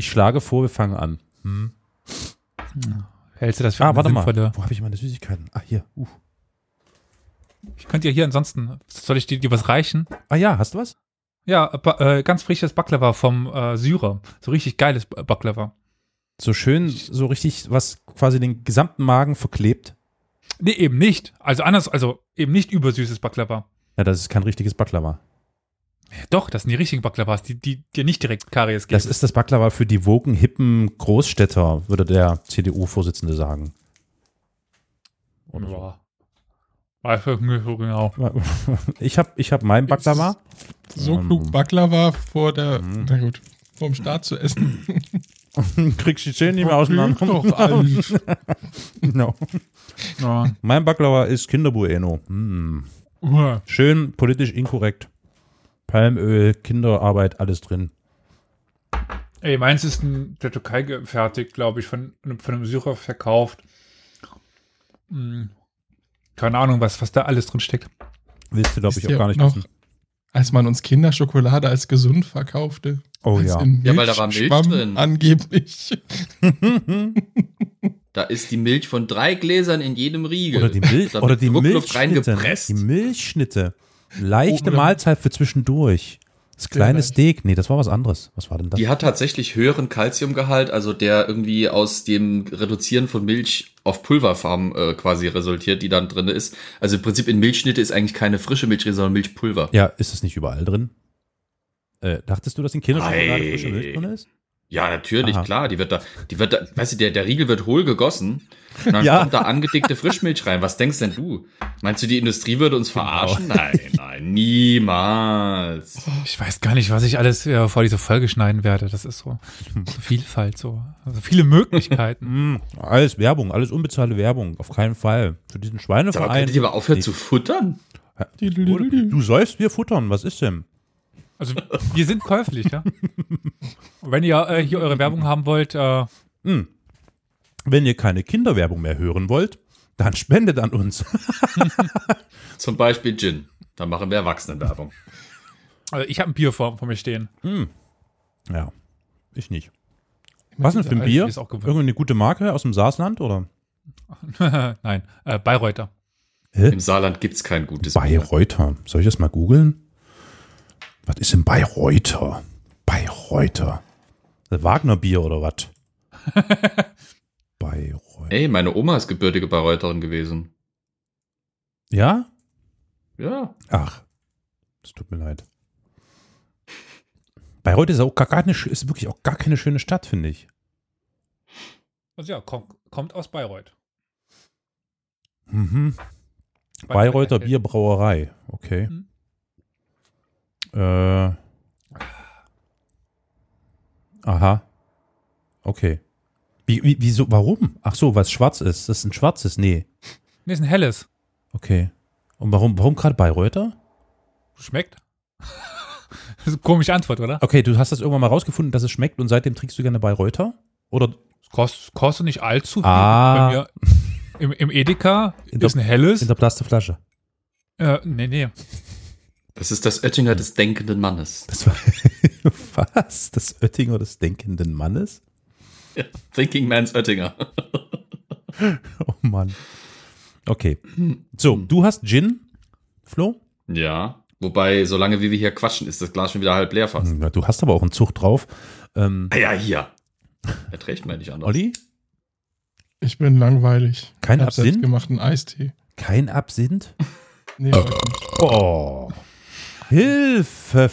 Ich schlage vor, wir fangen an. Hm. Hältst du das für Ah, warte mal. sinnvolle? Wo habe ich meine Süßigkeiten? Ah, hier. Uh. Ich könnte ja hier ansonsten, soll ich dir, dir was reichen? Ah ja, hast du was? Ja, äh, ganz frisches Baklava vom äh, Syrer. So richtig geiles Ba- Baklava. So schön, so richtig, was quasi den gesamten Magen verklebt. Nee, eben nicht. Also anders, also eben nicht übersüßes Baklava. Ja, das ist kein richtiges Baklava. Ja, doch, das sind die richtigen Baklavas, die, die dir nicht direkt Karies geben. Das ist das Baklava für die woken, hippen Großstädter, würde der CDU-Vorsitzende sagen. Oder so. Ja. Weiß ich nicht so genau. Ich habe ich hab mein Baklava. So Ähm, klug Baklava vor der, Mhm. na gut, vorm Start zu essen. Kriegst die Zähne nicht mehr auseinander. Doch, alles. no. Ja. Mein Baklava ist Kinderbueno. Hm. Schön politisch inkorrekt. Palmöl, Kinderarbeit, alles drin. Ey, meins ist in der Türkei gefertigt, glaube ich, von, von einem Syrer verkauft. Hm. Keine Ahnung, was, was da alles drin steckt. Willst du, glaube ich, auch gar nicht noch, wissen. Als man uns Kinderschokolade als gesund verkaufte. Oh als ja. Ja, weil da war Milch Milchschwamm drin. Angeblich. Da ist die Milch von drei Gläsern in jedem Riegel. Oder die, Milch, Da oder die Milchschnitte. reingepresst. Die Milchschnitte. Leichte Mahlzeit für zwischendurch. Das kleine. Steak. Nee, das war was anderes. Was war denn das? Die hat tatsächlich höheren Calciumgehalt, also der irgendwie aus dem Reduzieren von Milch auf Pulverform äh, quasi resultiert, die dann drin ist. Also im Prinzip in Milchschnitte ist eigentlich keine frische Milch drin, sondern Milchpulver. Ja, ist es nicht überall drin? Äh, dachtest du, dass in Kinderschokolade frische Milch drin ist? Ja, natürlich, Aha. klar. Die wird da, die wird da, weißt du, der, der Riegel wird hohl gegossen. Und dann Ja. kommt da angedickte Frischmilch rein. Was denkst denn du? Meinst du, die Industrie würde uns verarschen? Nein, nein, niemals. Ich weiß gar nicht, was ich alles äh, vor diese Folge schneiden werde. Das ist so, so Vielfalt, so. Also viele Möglichkeiten. Mm, alles Werbung, alles unbezahlte Werbung. Auf keinen Fall. Für diesen Aber Schweineverein. könntet ihr aber aufhören Nee. zu futtern? Du säufst, wir futtern. Was ist denn? Also wir sind käuflich, ja. Wenn ihr äh, hier eure Werbung haben wollt, äh, Hm. Wenn ihr keine Kinderwerbung mehr hören wollt, dann spendet an uns. Zum Beispiel Gin. Dann machen wir Erwachsenenwerbung. also ich habe ein Bier vor, vor mir stehen. Ja, ich nicht. Was denn für ein Bier? ist auch gewöhnt. Irgendeine gute Marke aus dem Saarland oder? Nein, äh, Bayreuther. Im Saarland gibt's kein gutes Bier. Bayreuther. Soll ich das mal googeln? Was ist denn Bayreuther? Bayreuther. Das Wagner-Bier oder was? Bayreuth. Ey, meine Oma ist gebürtige Bayreutherin gewesen. Ja? Ja. Ach, es tut mir leid. Bayreuth ist auch gar keine, ist wirklich auch gar keine schöne Stadt, finde ich. Also ja, kommt, kommt aus Bayreuth. Mhm. Bayreuther Bierbrauerei, okay. Mhm. Äh. Aha. Okay. Wie, wie, wieso, warum? Ach so, weil es schwarz ist. Das ist ein schwarzes? Nee. Nee, ist ein helles. Okay. Und warum, warum gerade Bayreuther? Schmeckt. komische Antwort, oder? Okay, du hast das irgendwann mal rausgefunden, dass es schmeckt und seitdem trinkst du gerne Bayreuther? Oder Es kostet, nicht allzu viel. Ah. Mir im, Im Edeka In der- ist ein helles. in der Plastikflasche? Äh, nee, nee. Das ist das Oettinger des denkenden Mannes. Das war, was? Das Oettinger des denkenden Mannes? Thinking Man's Oettinger. Oh Mann. Okay. So, du hast Gin, Flo? Ja. Wobei, solange wie wir hier quatschen, ist das Glas schon wieder halb leer fast. Ja, du hast aber auch einen Zug drauf. Ähm, Ah ja, hier. Erträgt man nicht anders. Olli? Ich bin langweilig. Kein Absinth? selbstgemachten Eistee. Kein Absinth? Nee. Oh. Hilfe.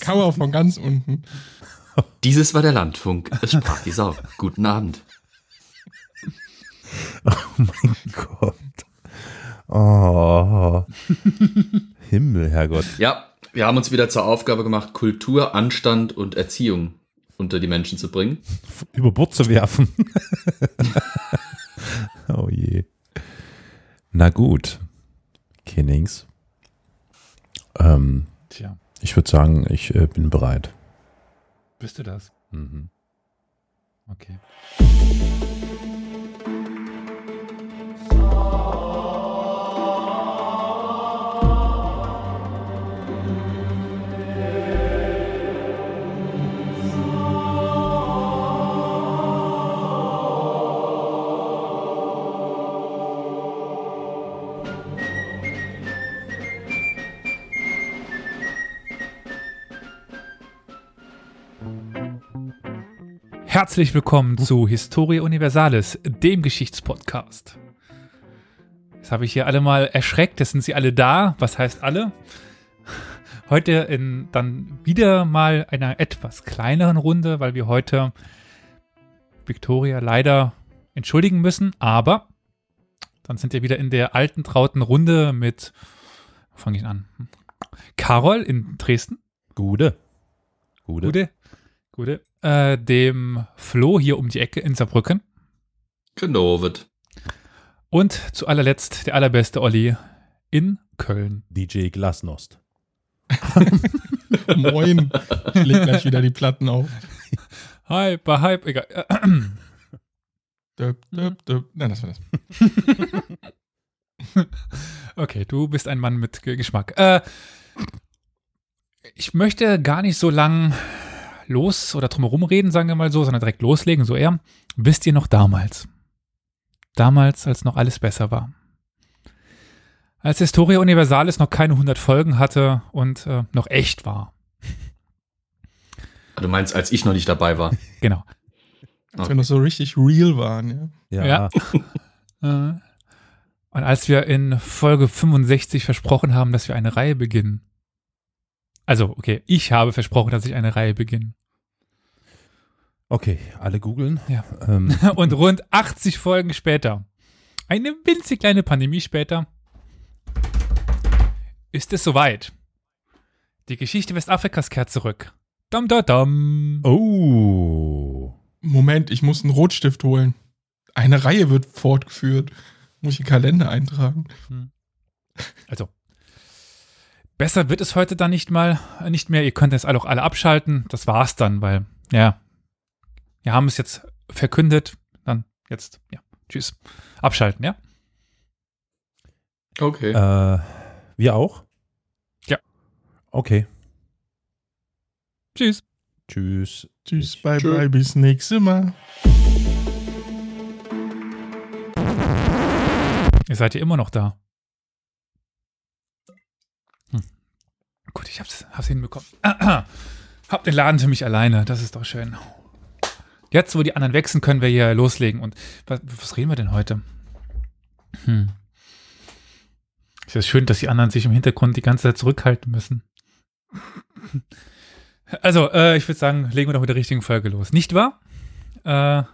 Kauer von ganz unten. Dieses war der Landfunk. Es sprach die Sau. Guten Abend. mein Gott. Oh. Himmel, Herrgott. Ja, wir haben uns wieder zur Aufgabe gemacht, Kultur, Anstand und Erziehung unter die Menschen zu bringen. Über Bord zu werfen. oh je. Na gut. Kennings. Ähm, Tja, ich würde sagen, ich äh, bin bereit. bist du das? Mhm. Okay. Herzlich willkommen zu Historia Universalis, dem Geschichtspodcast. Jetzt habe ich hier alle mal erschreckt, jetzt sind sie alle da. Was heißt alle? Heute in dann wieder mal einer etwas kleineren Runde, weil wir heute Victoria leider entschuldigen müssen, aber dann sind wir wieder in der alten trauten Runde mit, wo fange ich an? Carol in Dresden. Gute. Gute. Gute. Gute. Äh, dem Flo hier um die Ecke in Saarbrücken. Genau, wird. Und zu allerletzt der allerbeste Olli in Köln. DJ Glasnost. Moin. Ich leg gleich wieder die Platten auf. Hype, Hype, egal. Döp, döp, döp. Nein, das war das. Okay, du bist ein Mann mit Ge- Geschmack. Äh, ich möchte gar nicht so lang los oder drumherum reden, sagen wir mal so, sondern direkt loslegen, so eher. Wisst ihr noch damals? Damals, als noch alles besser war. Als Historia Universalis noch keine 100 Folgen hatte und äh, noch echt war. Du meinst, als ich noch nicht dabei war. Genau. Als wir noch so richtig real waren, ja. Ja. Ja. Äh, Und als wir in Folge 65 versprochen haben, dass wir eine Reihe beginnen. Also, okay, ich habe versprochen, dass ich eine Reihe beginne. Okay, alle googeln. Ja. Ähm, Und rund 80 Folgen später, eine winzig kleine Pandemie später, ist es soweit. Die Geschichte Westafrikas kehrt zurück. Dam, da, dam. oh. Moment, ich muss einen Rotstift holen. Eine Reihe wird fortgeführt. Muss ich den Kalender eintragen. Also, besser wird es heute dann nicht mal, äh, nicht mehr. Ihr könnt jetzt alle auch alle abschalten. Das war's dann, weil, ja, wir haben es jetzt verkündet. Dann jetzt, ja, tschüss. Abschalten, ja? Okay. Äh, wir auch? Ja. Okay. Tschüss. Tschüss. Tschüss, bye Tschö. bye, bis nächstes Mal. Ihr seid ja immer noch da. Gut, ich hab's, hab's hinbekommen. Hab den Laden für mich alleine. Das ist doch schön. Jetzt, wo die anderen wechseln, können wir hier loslegen. Und was, was reden wir denn heute? Hm. Ist ja schön, dass die anderen sich im Hintergrund die ganze Zeit zurückhalten müssen. Also, äh, ich würde sagen, legen wir doch mit der richtigen Folge los. Nicht wahr? Äh,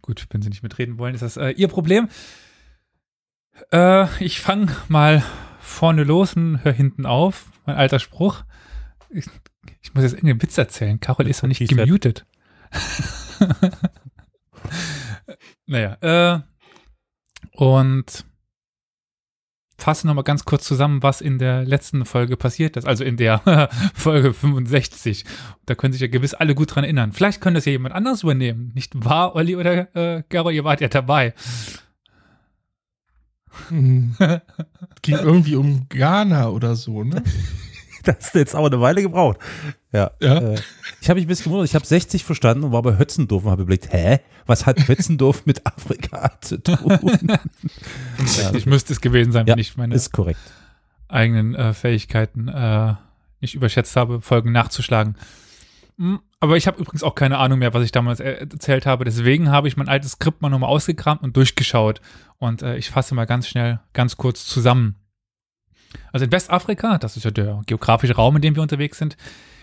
gut, wenn Sie nicht mitreden wollen, ist das äh, Ihr Problem. Äh, ich fange mal vorne los und hör hinten auf. Mein alter Spruch. Ich, ich muss jetzt irgendeinen Witz erzählen. Carol ist noch nicht gemutet. naja, äh, und fasse nochmal ganz kurz zusammen, was in der letzten Folge passiert ist, also in der Folge 65. Da können sich ja gewiss alle gut dran erinnern. Vielleicht könnte das ja jemand anderes übernehmen. Nicht wahr, Olli oder äh, Garo, ihr wart ja dabei. Hm. Ging irgendwie um Ghana oder so, ne? Das hat jetzt aber eine Weile gebraucht. Ja. Ja. Äh, ich habe mich ein bisschen gewundert. Ich habe 60 verstanden und war bei Hötzendorf und habe überlegt, hä? Was hat Hötzendorf mit Afrika zu tun? ja, Ich müsste es gewesen sein, Ja, wenn ich meine ist korrekt. eigenen äh, Fähigkeiten äh, nicht überschätzt habe, Folgen nachzuschlagen. Aber ich habe übrigens auch keine Ahnung mehr, was ich damals er erzählt habe. Deswegen habe ich mein altes Skript mal nochmal ausgekramt und durchgeschaut. Und äh, ich fasse mal ganz schnell, ganz kurz zusammen. Also in Westafrika, das ist ja der geografische Raum, in dem wir unterwegs sind,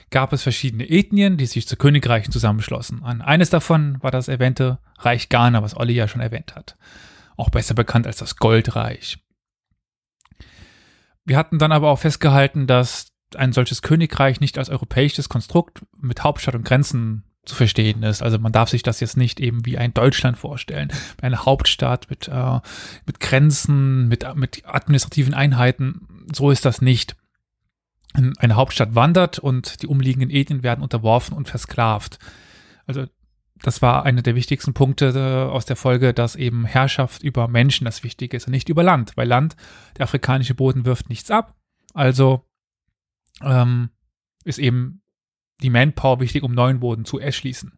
gab es verschiedene Ethnien, die sich zu Königreichen zusammenschlossen. An eines davon war das erwähnte Reich Ghana, was Olli ja schon erwähnt hat. Auch besser bekannt als das Goldreich. Wir hatten dann aber auch festgehalten, dass ein solches Königreich nicht als europäisches Konstrukt mit Hauptstadt und Grenzen zu verstehen ist. Also man darf sich das jetzt nicht eben wie ein Deutschland vorstellen. Eine Hauptstadt mit, äh, mit Grenzen, mit, mit administrativen Einheiten. So ist das nicht. Eine Hauptstadt wandert und die umliegenden Ethnien werden unterworfen und versklavt. Also das war einer der wichtigsten Punkte äh, aus der Folge, dass eben Herrschaft über Menschen das Wichtige ist und nicht über Land. Weil Land, der afrikanische Boden wirft nichts ab. Also ähm, ist eben die Manpower wichtig, um neuen Boden zu erschließen.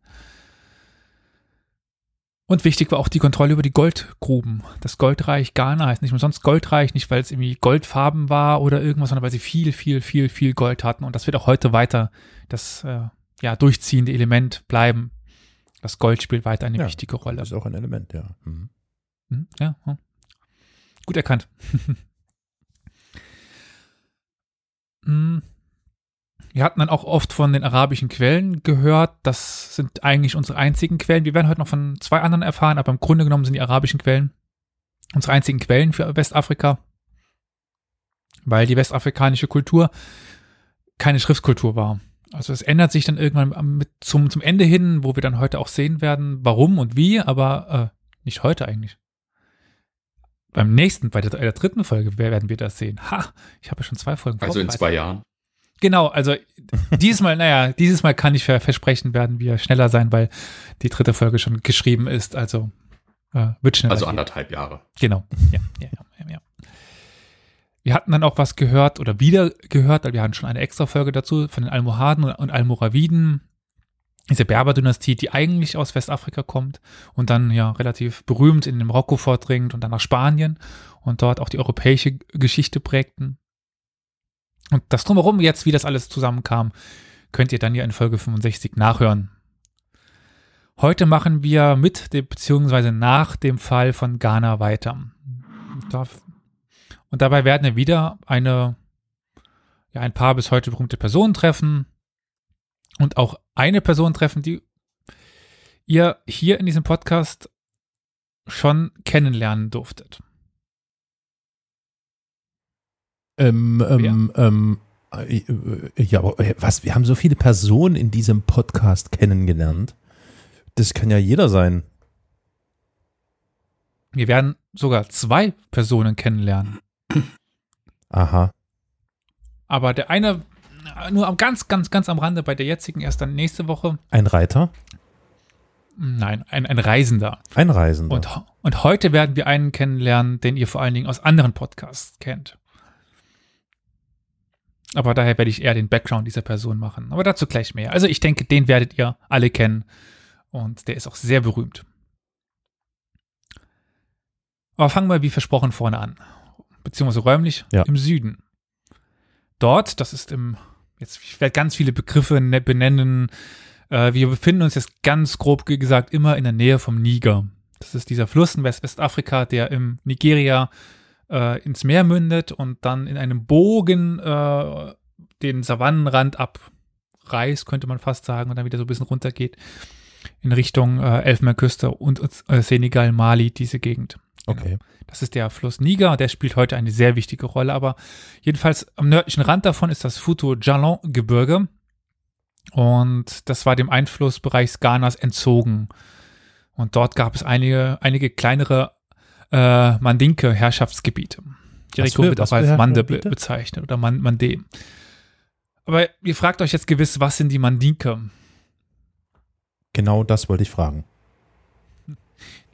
Und wichtig war auch die Kontrolle über die Goldgruben. Das Goldreich Ghana heißt nicht umsonst Goldreich, nicht weil es irgendwie Goldfarben war oder irgendwas, sondern weil sie viel, viel, viel, viel Gold hatten. Und das wird auch heute weiter das äh, ja, durchziehende Element bleiben. das Gold spielt weiter eine Ja, wichtige Rolle. Das ist auch ein Element, ja. Mhm. Hm, Ja, hm. gut erkannt. Hm. Wir hatten dann auch oft von den arabischen Quellen gehört. Das sind eigentlich unsere einzigen Quellen. Wir werden heute noch von zwei anderen erfahren, aber im Grunde genommen sind die arabischen Quellen unsere einzigen Quellen für Westafrika, weil die westafrikanische Kultur keine Schriftkultur war. Also es ändert sich dann irgendwann mit zum, zum Ende hin, wo wir dann heute auch sehen werden, warum und wie, aber äh, nicht heute eigentlich. Beim nächsten, bei der, der dritten Folge werden wir das sehen. Ha, ich habe ja schon zwei Folgen Also in zwei Jahren. Genau, also dieses Mal, naja, dieses Mal kann ich ver versprechen, werden wir schneller sein, weil die dritte Folge schon geschrieben ist. Also äh, wird schneller. Also gehen. anderthalb Jahre. Genau. Ja, ja, ja, ja. Wir hatten dann auch was gehört oder wieder gehört, weil wir hatten schon eine extra Folge dazu von den Almohaden und- und Almoraviden. Diese Berber-Dynastie, die eigentlich aus Westafrika kommt und dann ja relativ berühmt in den Marokko vordringt und dann nach Spanien und dort auch die europäische Geschichte prägten. Und das drumherum jetzt, wie das alles zusammenkam, könnt ihr dann ja in Folge 65 nachhören. Heute machen wir mit dem, beziehungsweise nach dem Fall von Ghana weiter. Und, da, und dabei werden wir wieder eine, ja, ein paar bis heute berühmte Personen treffen und auch eine Person treffen, die ihr hier in diesem Podcast schon kennenlernen durftet. Ähm, ähm, ähm, äh, äh, ja, aber äh, was? Wir haben so viele Personen in diesem Podcast kennengelernt. Das kann ja jeder sein. Wir werden sogar zwei Personen kennenlernen. Aha. Aber der eine nur am ganz, ganz, ganz am Rande bei der jetzigen erst dann nächste Woche. Ein Reiter, Nein, ein, ein Reisender. ein Reisender. Und, und heute werden wir einen kennenlernen, den ihr vor allen Dingen aus anderen Podcasts kennt. Aber daher werde ich eher den Background dieser Person machen. Aber dazu gleich mehr. Also ich denke, den werdet ihr alle kennen. Und der ist auch sehr berühmt. Aber fangen wir wie versprochen vorne an. Beziehungsweise räumlich Ja. im Süden. Dort, das ist im, jetzt, ich werde ganz viele Begriffe ne- benennen. Äh, wir befinden uns jetzt ganz grob gesagt immer in der Nähe vom Niger. Das ist dieser Fluss in West Westafrika, der im Nigeria äh, ins Meer mündet und dann in einem Bogen äh, den Savannenrand abreißt, könnte man fast sagen, und dann wieder so ein bisschen runtergeht in Richtung äh, Elfenbeinküste und äh, Senegal, Mali, diese Gegend. okay. Das ist der Fluss Niger, der spielt heute eine sehr wichtige Rolle, aber jedenfalls am nördlichen Rand davon ist das Futo-Jalon-Gebirge und das war dem Einflussbereich Ghanas entzogen. Und dort gab es einige, einige kleinere äh, Was Region für- wird auch als Mande be Herrschaftsgebiete? bezeichnet oder Man Mande. Aber ihr fragt euch jetzt gewiss, was sind die Mandinke? Genau das wollte ich fragen.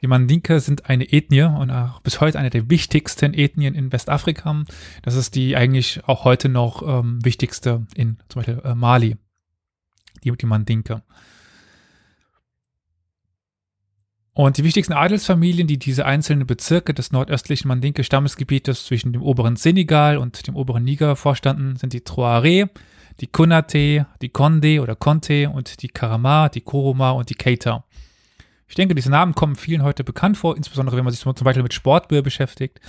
Die Mandinka sind eine Ethnie und auch bis heute eine der wichtigsten Ethnien in Westafrika. Das ist die eigentlich auch heute noch ähm, wichtigste in zum Beispiel äh, Mali. Die, die Mandinka. Und die wichtigsten Adelsfamilien, die diese einzelnen Bezirke des nordöstlichen Mandinka-Stammesgebietes zwischen dem oberen Senegal und dem oberen Niger vorstanden, sind die Troare, die Kunate, die Konde oder Conte und die Karama, die Koroma und die Keita. Ich denke, diese Namen kommen vielen heute bekannt vor, insbesondere wenn man sich zum Beispiel mit Sportbier beschäftigt.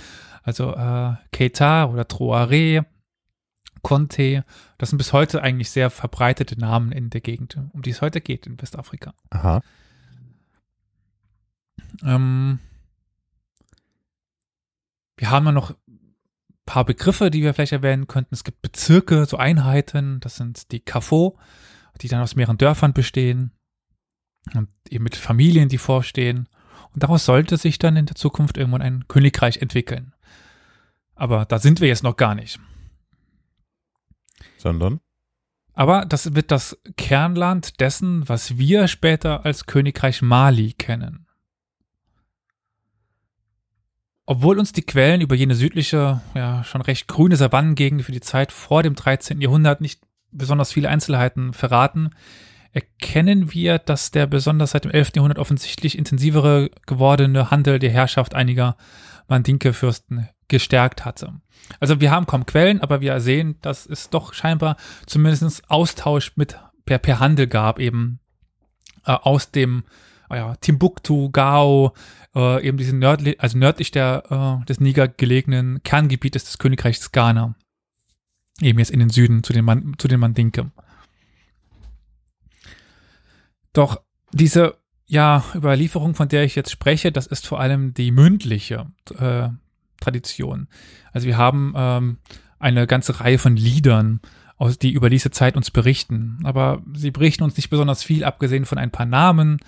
Also äh, Keita oder Troare, Conte, das sind bis heute eigentlich sehr verbreitete Namen in der Gegend, um die es heute geht in Westafrika. Aha. Ähm, wir haben ja noch ein paar Begriffe, die wir vielleicht erwähnen könnten. Es gibt Bezirke, so Einheiten, das sind die Kafo, die dann aus mehreren Dörfern bestehen und eben mit Familien, die vorstehen. Und daraus sollte sich dann in der Zukunft irgendwann ein Königreich entwickeln. Aber da sind wir jetzt noch gar nicht. Sondern? Aber das wird das Kernland dessen, was wir später als Königreich Mali kennen. Obwohl uns die Quellen über jene südliche, ja, schon recht grüne Savannengegend für die Zeit vor dem 13. Jahrhundert nicht besonders viele Einzelheiten verraten, erkennen wir, dass der besonders seit dem 11. Jahrhundert offensichtlich intensivere gewordene Handel der Herrschaft einiger Mandinke-Fürsten gestärkt hatte. Also wir haben kaum Quellen, aber wir sehen, dass es doch scheinbar zumindest Austausch mit per, per Handel gab eben äh, aus dem ja, Timbuktu, Gao, äh, eben diesen nördlich, also nördlich der, äh, des Niger gelegenen Kerngebietes des Königreichs Ghana. Eben jetzt in den Süden zu den, Man zu den Mandinke. Doch diese ja, Überlieferung, von der ich jetzt spreche, das ist vor allem die mündliche äh, Tradition. Also wir haben ähm, eine ganze Reihe von Liedern, aus, die über diese Zeit uns berichten. Aber sie berichten uns nicht besonders viel, abgesehen von ein paar Namen.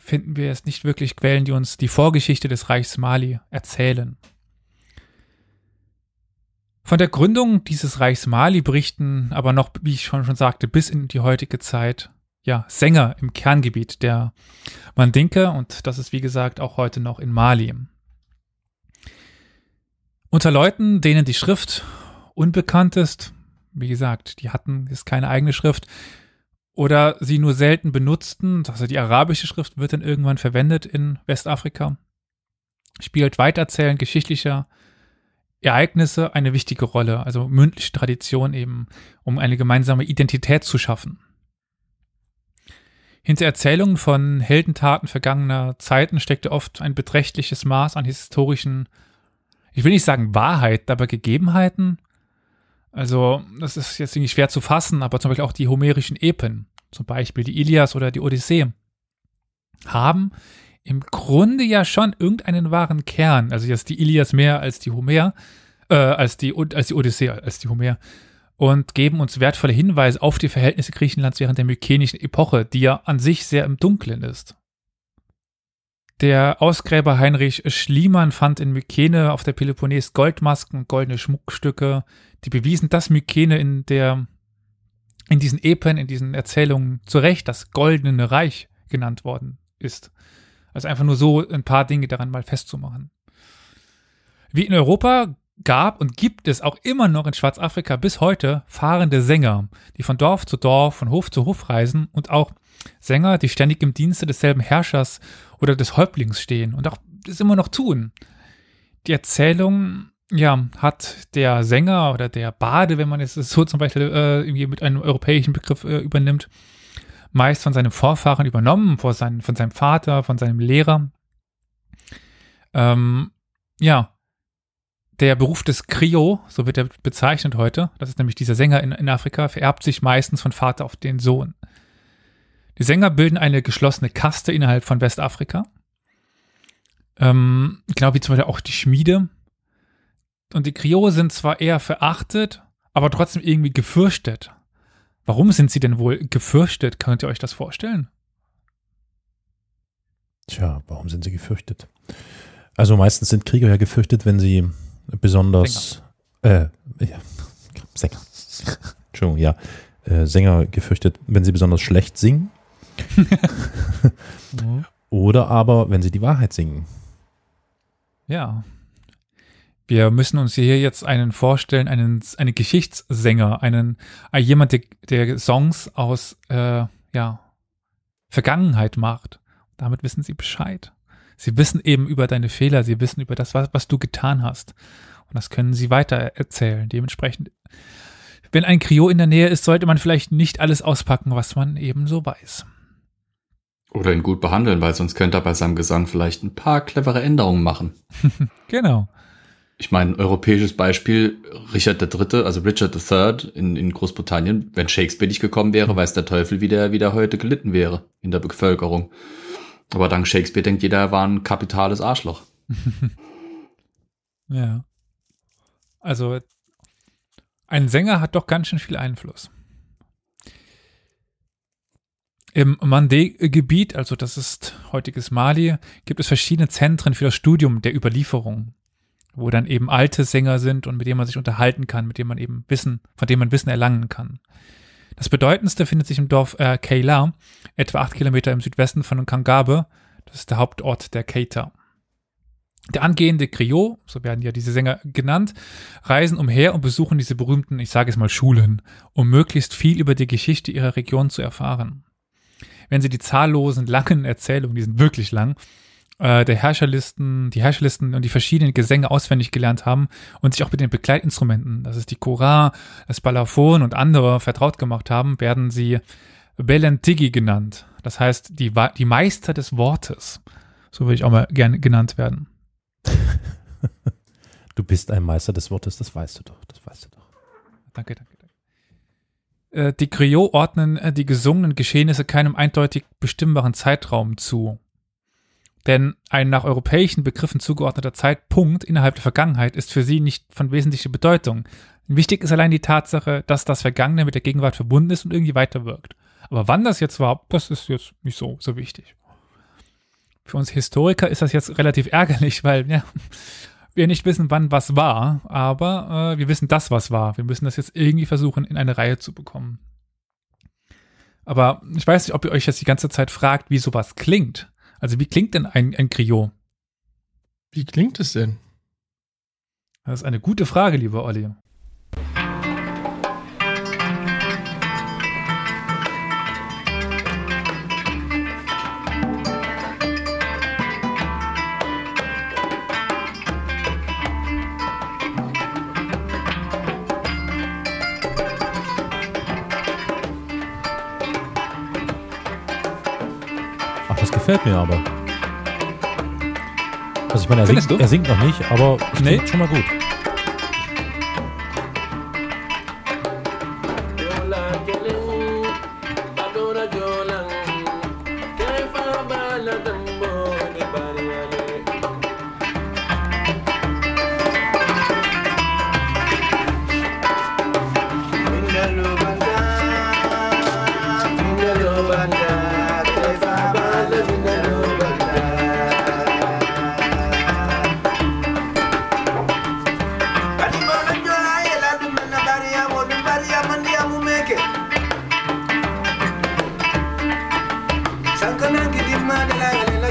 Finden wir es nicht wirklich Quellen, die uns die Vorgeschichte des Reichs Mali erzählen. Von der Gründung dieses Reichs Mali berichten aber noch, wie ich schon, schon sagte, bis in die heutige Zeit ja, Sänger im Kerngebiet der Mandinka und das ist wie gesagt auch heute noch in Mali. Unter Leuten, denen die Schrift unbekannt ist, wie gesagt, die hatten ist keine eigene Schrift oder sie nur selten benutzten, also die arabische Schrift wird dann irgendwann verwendet in Westafrika, spielt Weiterzählen geschichtlicher Ereignisse eine wichtige Rolle, also mündliche Tradition eben, um eine gemeinsame Identität zu schaffen. Hinter Erzählungen von Heldentaten vergangener Zeiten steckte oft ein beträchtliches Maß an historischen, ich will nicht sagen Wahrheit, aber Gegebenheiten. Also, das ist jetzt irgendwie schwer zu fassen, aber zum Beispiel auch die homerischen Epen, zum Beispiel die Ilias oder die Odyssee, haben im Grunde ja schon irgendeinen wahren Kern. Also jetzt die Ilias mehr als die Homer, äh, als die, als die Odyssee, als die Homer und geben uns wertvolle Hinweise auf die Verhältnisse Griechenlands während der mykenischen Epoche, die ja an sich sehr im Dunkeln ist. Der Ausgräber Heinrich Schliemann fand in Mykene auf der Peloponnes Goldmasken und goldene Schmuckstücke, die bewiesen, dass Mykene in der in diesen Epen, in diesen Erzählungen zu Recht das Goldene Reich genannt worden ist. Also einfach nur so ein paar Dinge daran mal festzumachen. Wie in Europa gab und gibt es auch immer noch in Schwarzafrika bis heute fahrende Sänger, die von Dorf zu Dorf, von Hof zu Hof reisen und auch Sänger, die ständig im Dienste desselben Herrschers oder des Häuptlings stehen und auch das immer noch tun. Die Erzählung, ja, hat der Sänger oder der Bade, wenn man es so zum Beispiel äh, irgendwie mit einem europäischen Begriff äh, übernimmt, meist von seinem Vorfahren übernommen, von, seinen, von seinem Vater, von seinem Lehrer. Ähm, ja, der Beruf des Krio, so wird er bezeichnet heute, das ist nämlich dieser Sänger in, in Afrika, vererbt sich meistens von Vater auf den Sohn. Die Sänger bilden eine geschlossene Kaste innerhalb von Westafrika. Ähm, genau wie zum Beispiel auch die Schmiede. Und die Krio sind zwar eher verachtet, aber trotzdem irgendwie gefürchtet. Warum sind sie denn wohl gefürchtet? Könnt ihr euch das vorstellen? Tja, warum sind sie gefürchtet? Also meistens sind Krieger ja gefürchtet, wenn sie besonders Sänger. Äh, ja, Sänger. Entschuldigung, ja. Äh, Sänger gefürchtet, wenn sie besonders schlecht singen. Oder aber, wenn sie die Wahrheit singen. Ja. Wir müssen uns hier jetzt einen vorstellen, einen, einen Geschichtssänger, einen, äh, jemand, der, der Songs aus, äh, ja, Vergangenheit macht. Damit wissen sie Bescheid. Sie wissen eben über deine Fehler, sie wissen über das, was, was du getan hast. Und das können sie weiter erzählen. Dementsprechend, wenn ein Krio in der Nähe ist, sollte man vielleicht nicht alles auspacken, was man eben so weiß. Oder ihn gut behandeln, weil sonst könnte er bei seinem Gesang vielleicht ein paar clevere Änderungen machen. genau. Ich meine, europäisches Beispiel, Richard III., also Richard III. in, in Großbritannien, wenn Shakespeare nicht gekommen wäre, weiß der Teufel, wie der, wie der heute gelitten wäre in der Bevölkerung. Aber dank Shakespeare denkt jeder, er war ein kapitales Arschloch. ja. Also, ein Sänger hat doch ganz schön viel Einfluss. Im Mandé-Gebiet, also das ist heutiges Mali, gibt es verschiedene Zentren für das Studium der Überlieferung, wo dann eben alte Sänger sind und mit denen man sich unterhalten kann, mit denen man eben Wissen, von denen man Wissen erlangen kann. Das bedeutendste findet sich im Dorf äh, Keila, etwa acht Kilometer im Südwesten von Kangabe. Das ist der Hauptort der Keita. Der angehende Griot, so werden ja diese Sänger genannt, reisen umher und besuchen diese berühmten, ich sage es mal, Schulen, um möglichst viel über die Geschichte ihrer Region zu erfahren. Wenn sie die zahllosen langen Erzählungen, die sind wirklich lang, äh, der Herrscherlisten, die Herrscherlisten und die verschiedenen Gesänge auswendig gelernt haben und sich auch mit den Begleitinstrumenten, das ist die Chora, das Balaphon und andere vertraut gemacht haben, werden sie Belentigi genannt. Das heißt, die, die Meister des Wortes. So würde ich auch mal gerne genannt werden. Du bist ein Meister des Wortes, das weißt du doch, das weißt du doch. Danke, danke. Äh, die Griots ordnen äh, die gesungenen Geschehnisse keinem eindeutig bestimmbaren Zeitraum zu. Denn ein nach europäischen Begriffen zugeordneter Zeitpunkt innerhalb der Vergangenheit ist für sie nicht von wesentlicher Bedeutung. Wichtig ist allein die Tatsache, dass das Vergangene mit der Gegenwart verbunden ist und irgendwie weiterwirkt. Aber wann das jetzt war, das ist jetzt nicht so, so wichtig. Für uns Historiker ist das jetzt relativ ärgerlich, weil ja, wir nicht wissen, wann was war, aber äh, wir wissen das, was war. Wir müssen das jetzt irgendwie versuchen, in eine Reihe zu bekommen. Aber ich weiß nicht, ob ihr euch jetzt die ganze Zeit fragt, wie sowas klingt. Also wie klingt denn ein, ein Griot? Wie klingt es denn? Das ist eine gute Frage, lieber Olli. Gefällt mir aber. Also ich meine, er singt, er singt noch nicht, aber es Nee. schon mal gut.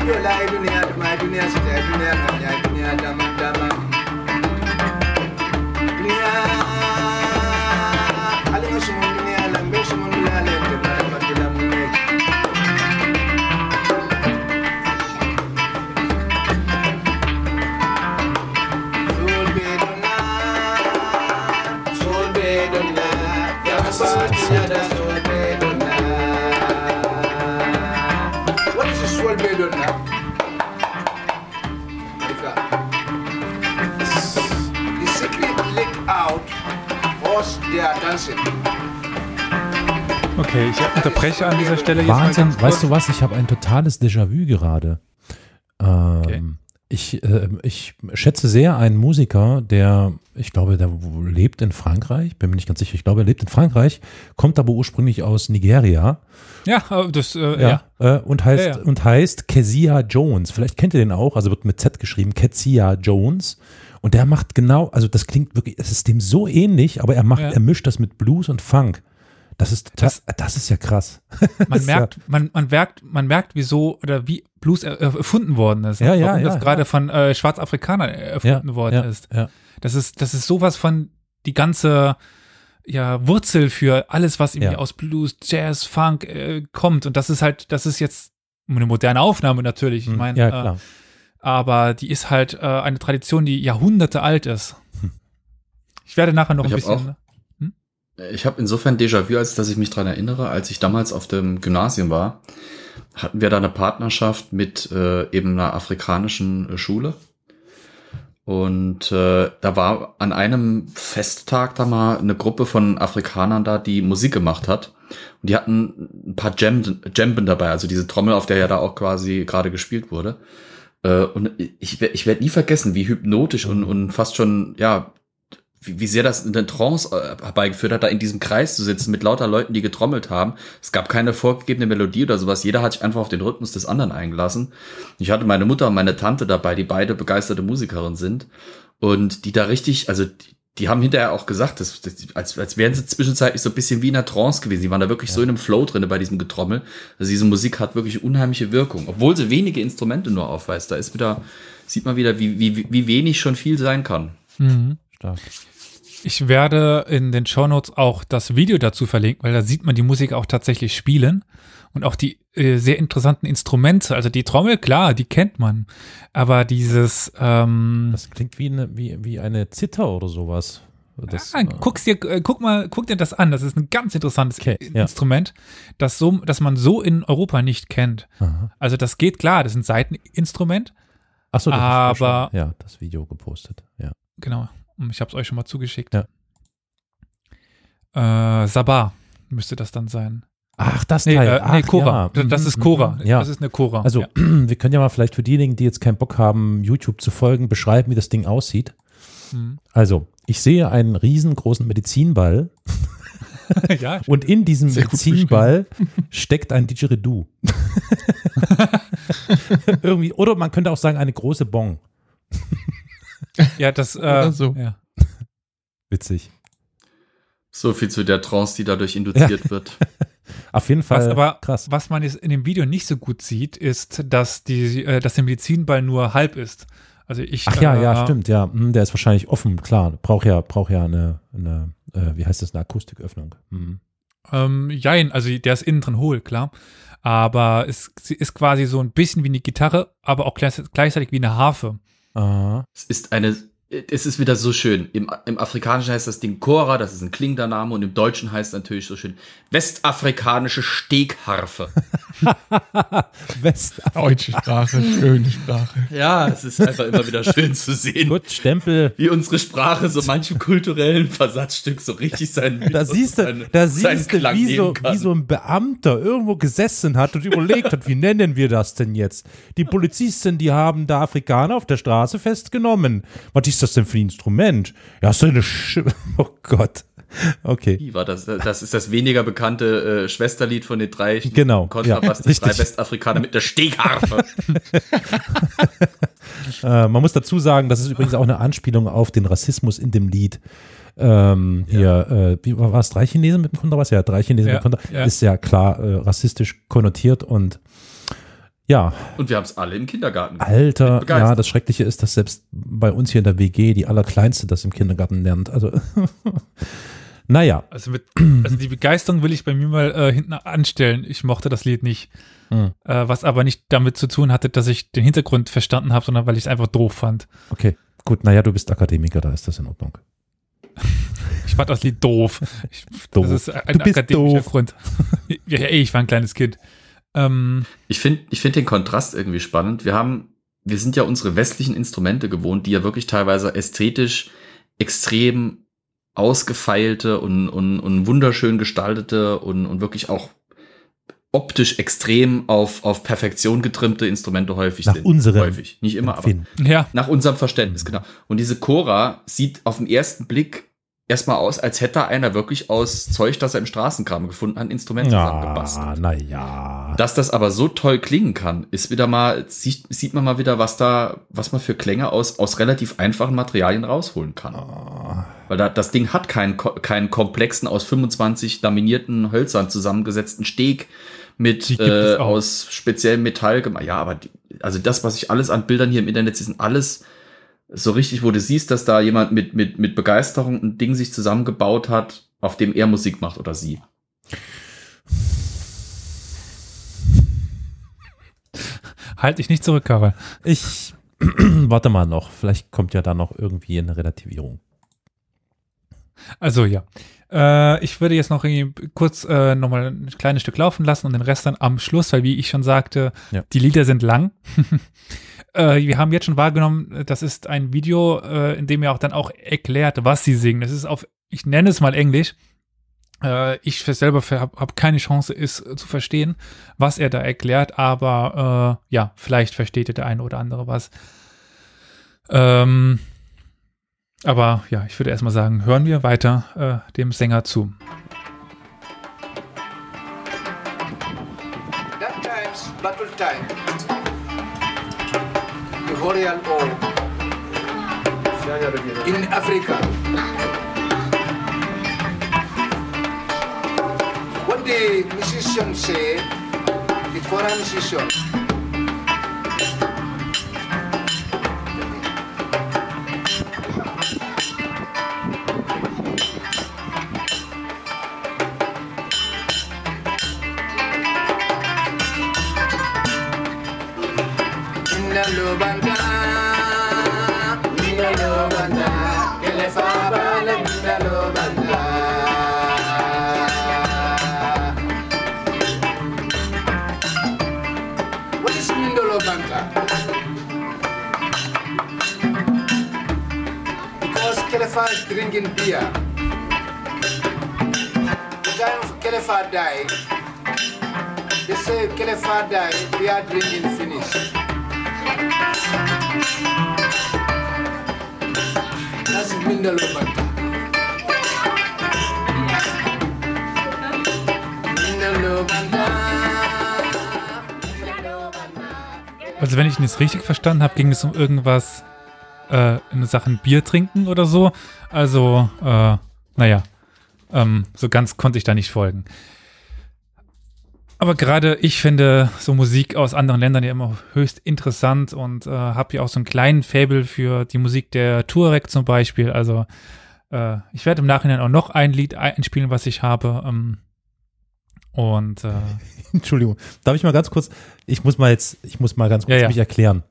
Yola, I do not, my dunya, I do not, I do not, I dancing. Okay, ich unterbreche an dieser Stelle jetzt Wahnsinn, weißt du was? Ich habe ein totales Déjà-vu gerade. Ähm, ich, äh, ich schätze sehr einen Musiker, der, ich glaube, der lebt in Frankreich, bin mir nicht ganz sicher, ich glaube, er lebt in Frankreich, kommt aber ursprünglich aus Nigeria Ja, äh, das, äh, ja. Äh, und heißt, Ja, ja. und heißt Kezia Jones. Vielleicht kennt ihr den auch, also wird mit Z geschrieben, Kezia Jones. Und der macht genau, also das klingt wirklich, es ist dem so ähnlich, aber er macht, Ja. er mischt das mit Blues und Funk. Das ist das, Das- ist ja krass. Man merkt, man, man merkt, man merkt, wieso oder wie Blues er, erfunden worden ist. Ja, ja, Warum ja, das ja. gerade von äh, Schwarzafrikanern erfunden ja, worden ja, ist. Ja. Das ist, das ist sowas von die ganze ja, Wurzel für alles, was irgendwie Ja. aus Blues, Jazz, Funk äh, kommt. Und das ist halt, das ist jetzt eine moderne Aufnahme natürlich. Ich Hm, meine, ja, äh, klar. Aber die ist halt äh, eine Tradition, die Jahrhunderte alt ist. Ich werde nachher noch ein Ich hab bisschen. auch- Ich habe insofern Déjà-vu, als dass ich mich dran erinnere, als ich damals auf dem Gymnasium war, hatten wir da eine Partnerschaft mit äh, eben einer afrikanischen äh, Schule. Und äh, da war an einem Festtag da mal eine Gruppe von Afrikanern da, die Musik gemacht hat. Und die hatten ein paar Djemben dabei, also diese Trommel, auf der ja da auch quasi gerade gespielt wurde. Äh, und ich, ich werde nie vergessen, wie hypnotisch und, und fast schon, ja, wie, wie sehr das eine Trance äh, herbeigeführt hat, da in diesem Kreis zu sitzen mit lauter Leuten, die getrommelt haben. Es gab keine vorgegebene Melodie oder sowas. Jeder hat sich einfach auf den Rhythmus des anderen eingelassen. Ich hatte meine Mutter und meine Tante dabei, die beide begeisterte Musikerinnen sind. Und die da richtig, also die, die haben hinterher auch gesagt, dass, dass, als, als wären sie zwischenzeitlich so ein bisschen wie in einer Trance gewesen. Die waren da wirklich so in einem Flow drinne bei diesem Getrommel. Also diese Musik hat wirklich unheimliche Wirkung. Obwohl sie wenige Instrumente nur aufweist. Da ist wieder, sieht man wieder, wie, wie, wie wenig schon viel sein kann. Mhm. Stark. Ich werde in den Shownotes auch das Video dazu verlinken, weil da sieht man die Musik auch tatsächlich spielen und auch die äh, sehr interessanten Instrumente. Also die Trommel, klar, die kennt man, aber dieses, ähm, Das klingt wie eine, wie, wie eine Zither oder sowas. Das, Ah, äh, guck's dir, äh, guck mal, guck dir das an. Das ist ein ganz interessantes Okay, ja. Instrument, das so, das man so in Europa nicht kennt. aha. Also das geht klar, das ist ein Seiteninstrument. Ach so, das ist ja Aber- schon, ja, das Video gepostet. Ja. Genau. Ich habe es euch schon mal zugeschickt. Ja. Äh, Sabah müsste das dann sein. Ach, das Nee, Teil. äh, nee Ach, Cora. ja. Das ist Mhm, Cora. mhm. Ja. Das ist eine Cora. Also, ja. wir können ja mal vielleicht für diejenigen, die jetzt keinen Bock haben, YouTube zu folgen, beschreiben, wie das Ding aussieht. Mhm. Also, ich sehe einen riesengroßen Medizinball ja, und in diesem Medizinball steckt ein Didgeridoo. Irgendwie, oder man könnte auch sagen, eine große Bong. ja, das, äh, so. ja. Witzig. So viel zu der Trance, die dadurch induziert wird. Auf jeden Fall Was aber, krass. was man jetzt in dem Video nicht so gut sieht, ist, dass die, äh, dass der Medizinball nur halb ist. Also ich. Ach ja, äh, ja, stimmt, ja. Hm, Der ist wahrscheinlich offen, klar. Braucht ja, braucht ja eine, eine äh, wie heißt das, eine Akustiköffnung. Hm. Ähm, jein, also der ist innen drin hohl, klar. Aber es ist quasi so ein bisschen wie eine Gitarre, aber auch gleich- gleichzeitig wie eine Harfe. Ah, Es ist eine, es ist wieder so schön. Im, Im Afrikanischen heißt das Ding Kora, das ist ein klingender Name, und im Deutschen heißt es natürlich so schön westafrikanische Stegharfe. West. Deutsche Sprache, schöne Sprache. Ja, es ist einfach immer wieder schön zu sehen, Gut, Stempel. wie unsere Sprache so manchem kulturellen Versatzstück so richtig seinen Da siehst du, seinen- da siehst du, wie so, wie so ein Beamter irgendwo gesessen hat und überlegt hat, wie nennen wir das denn jetzt? Die Polizisten, die haben da Afrikaner auf der Straße festgenommen. Was ist das denn für ein Instrument? Ja, so eine Sch Oh Gott. Okay. Wie war das? Das ist das weniger bekannte äh, Schwesterlied von den drei Genau, Kontrabass, ja, die drei. Westafrikaner mit der Stegharfe. Äh, man muss dazu sagen, das ist übrigens auch eine Anspielung auf den Rassismus in dem Lied. Ähm, Hier, äh, wie war es? Drei Chinesen mit dem Kontrabass? Ja, drei Chinesen Ja, mit dem Kontrabass. ja. Ist ja klar äh, rassistisch konnotiert und ja, Und wir haben es alle im Kindergarten. Alter, begeistert. ja, das Schreckliche ist, dass selbst bei uns hier in der WG die Allerkleinste das im Kindergarten lernt. Also, naja, Also, mit, also die Begeisterung will ich bei mir mal äh, hinten anstellen. Ich mochte das Lied nicht. Hm. Äh, was aber nicht damit zu tun hatte, dass ich den Hintergrund verstanden habe, sondern weil ich es einfach doof fand. okay, gut, naja, du bist Akademiker, da ist das in Ordnung. Ich fand das Lied doof. Ich, Doof. Das ist ein Du bist akademischer doof. Grund. ja, ey, ich war ein kleines Kind. Ähm, Ich finde ich find den Kontrast irgendwie spannend. Wir haben, wir sind ja unsere westlichen Instrumente gewohnt, die ja wirklich teilweise ästhetisch extrem ausgefeilte und, und, und wunderschön gestaltete und, und wirklich auch optisch extrem auf, auf Perfektion getrimmte Instrumente häufig Nach sind. unserem häufig. Nicht immer, aber Empfinden. ja, nach unserem Verständnis, genau. Und diese Cora sieht auf den ersten Blick erstmal aus, als hätte einer wirklich aus Zeug, das er im Straßenkram gefunden hat, ein Instrument Ja, zusammengebastelt. naja. Dass das aber so toll klingen kann, ist wieder mal, sieht, sieht man mal wieder, was da, was man für Klänge aus, aus relativ einfachen Materialien rausholen kann. Ah, Weil da, das Ding hat keinen, keinen komplexen, aus 25 laminierten Hölzern zusammengesetzten Steg mit äh, aus speziellem Metall gemacht. Ja, aber die, also das, was ich alles an Bildern hier im Internet sehe, sind alles so richtig, wo du siehst, dass da jemand mit, mit, mit Begeisterung ein Ding sich zusammengebaut hat, auf dem er Musik macht oder sie. halt dich nicht zurück, Karel. Ich warte mal noch. Vielleicht kommt ja da noch irgendwie eine Relativierung. Also ja. Äh, ich würde jetzt noch irgendwie kurz äh, nochmal ein kleines Stück laufen lassen und den Rest dann am Schluss, weil wie ich schon sagte, Ja. die Lieder sind lang. äh, wir haben jetzt schon wahrgenommen, das ist ein Video, äh, in dem er auch dann auch erklärt, was sie singen. Das ist auf, ich nenne es mal Englisch. Äh, ich selber habe hab keine Chance, es zu verstehen, was er da erklärt, aber äh, ja, vielleicht versteht der eine oder andere was. Ähm, aber ja, ich würde erstmal sagen, hören wir weiter äh, dem Sänger zu. That time's battle time. The Horian O. In Africa. What the musician say, the Koran musician. Drinking beer. The time of Kelefa died, they say Kelefa died, beer drinking finished. That's Banta. Also wenn ich jetzt richtig verstanden habe, ging es um irgendwas äh, in Sachen Bier trinken oder so. Also, äh, naja, ähm, so ganz konnte ich da nicht folgen. Aber gerade ich finde so Musik aus anderen Ländern ja immer höchst interessant und äh, habe ja auch so einen kleinen Fable für die Musik der Tuareg zum Beispiel. Also äh, ich werde im Nachhinein auch noch ein Lied einspielen, was ich habe. Ähm, und äh, Entschuldigung, darf ich mal ganz kurz, ich muss mal jetzt, ich muss mal ganz kurz Ja, ja. mich erklären.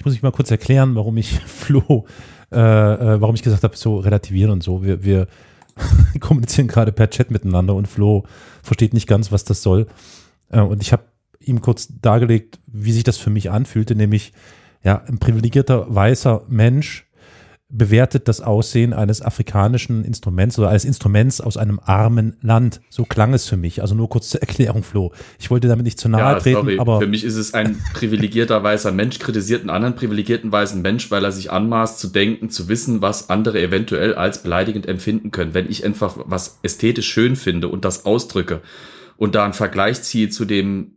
Ich muss mich mal kurz erklären, warum ich Flo, äh, äh, warum ich gesagt habe, so relativieren und so. Wir, wir kommunizieren gerade per Chat miteinander und Flo versteht nicht ganz, was das soll. Äh, und ich habe ihm kurz dargelegt, wie sich das für mich anfühlte, nämlich ja, ein privilegierter weißer Mensch bewertet das Aussehen eines afrikanischen Instruments oder eines Instruments aus einem armen Land. So klang es für mich. Also nur kurz zur Erklärung, Flo. Ich wollte damit nicht zu nahe treten, sorry. aber Für mich ist es ein privilegierter weißer Mensch, kritisiert einen anderen privilegierten weißen Mensch, weil er sich anmaßt zu denken, zu wissen, was andere eventuell als beleidigend empfinden können. Wenn ich einfach was ästhetisch schön finde und das ausdrücke und da einen Vergleich ziehe zu dem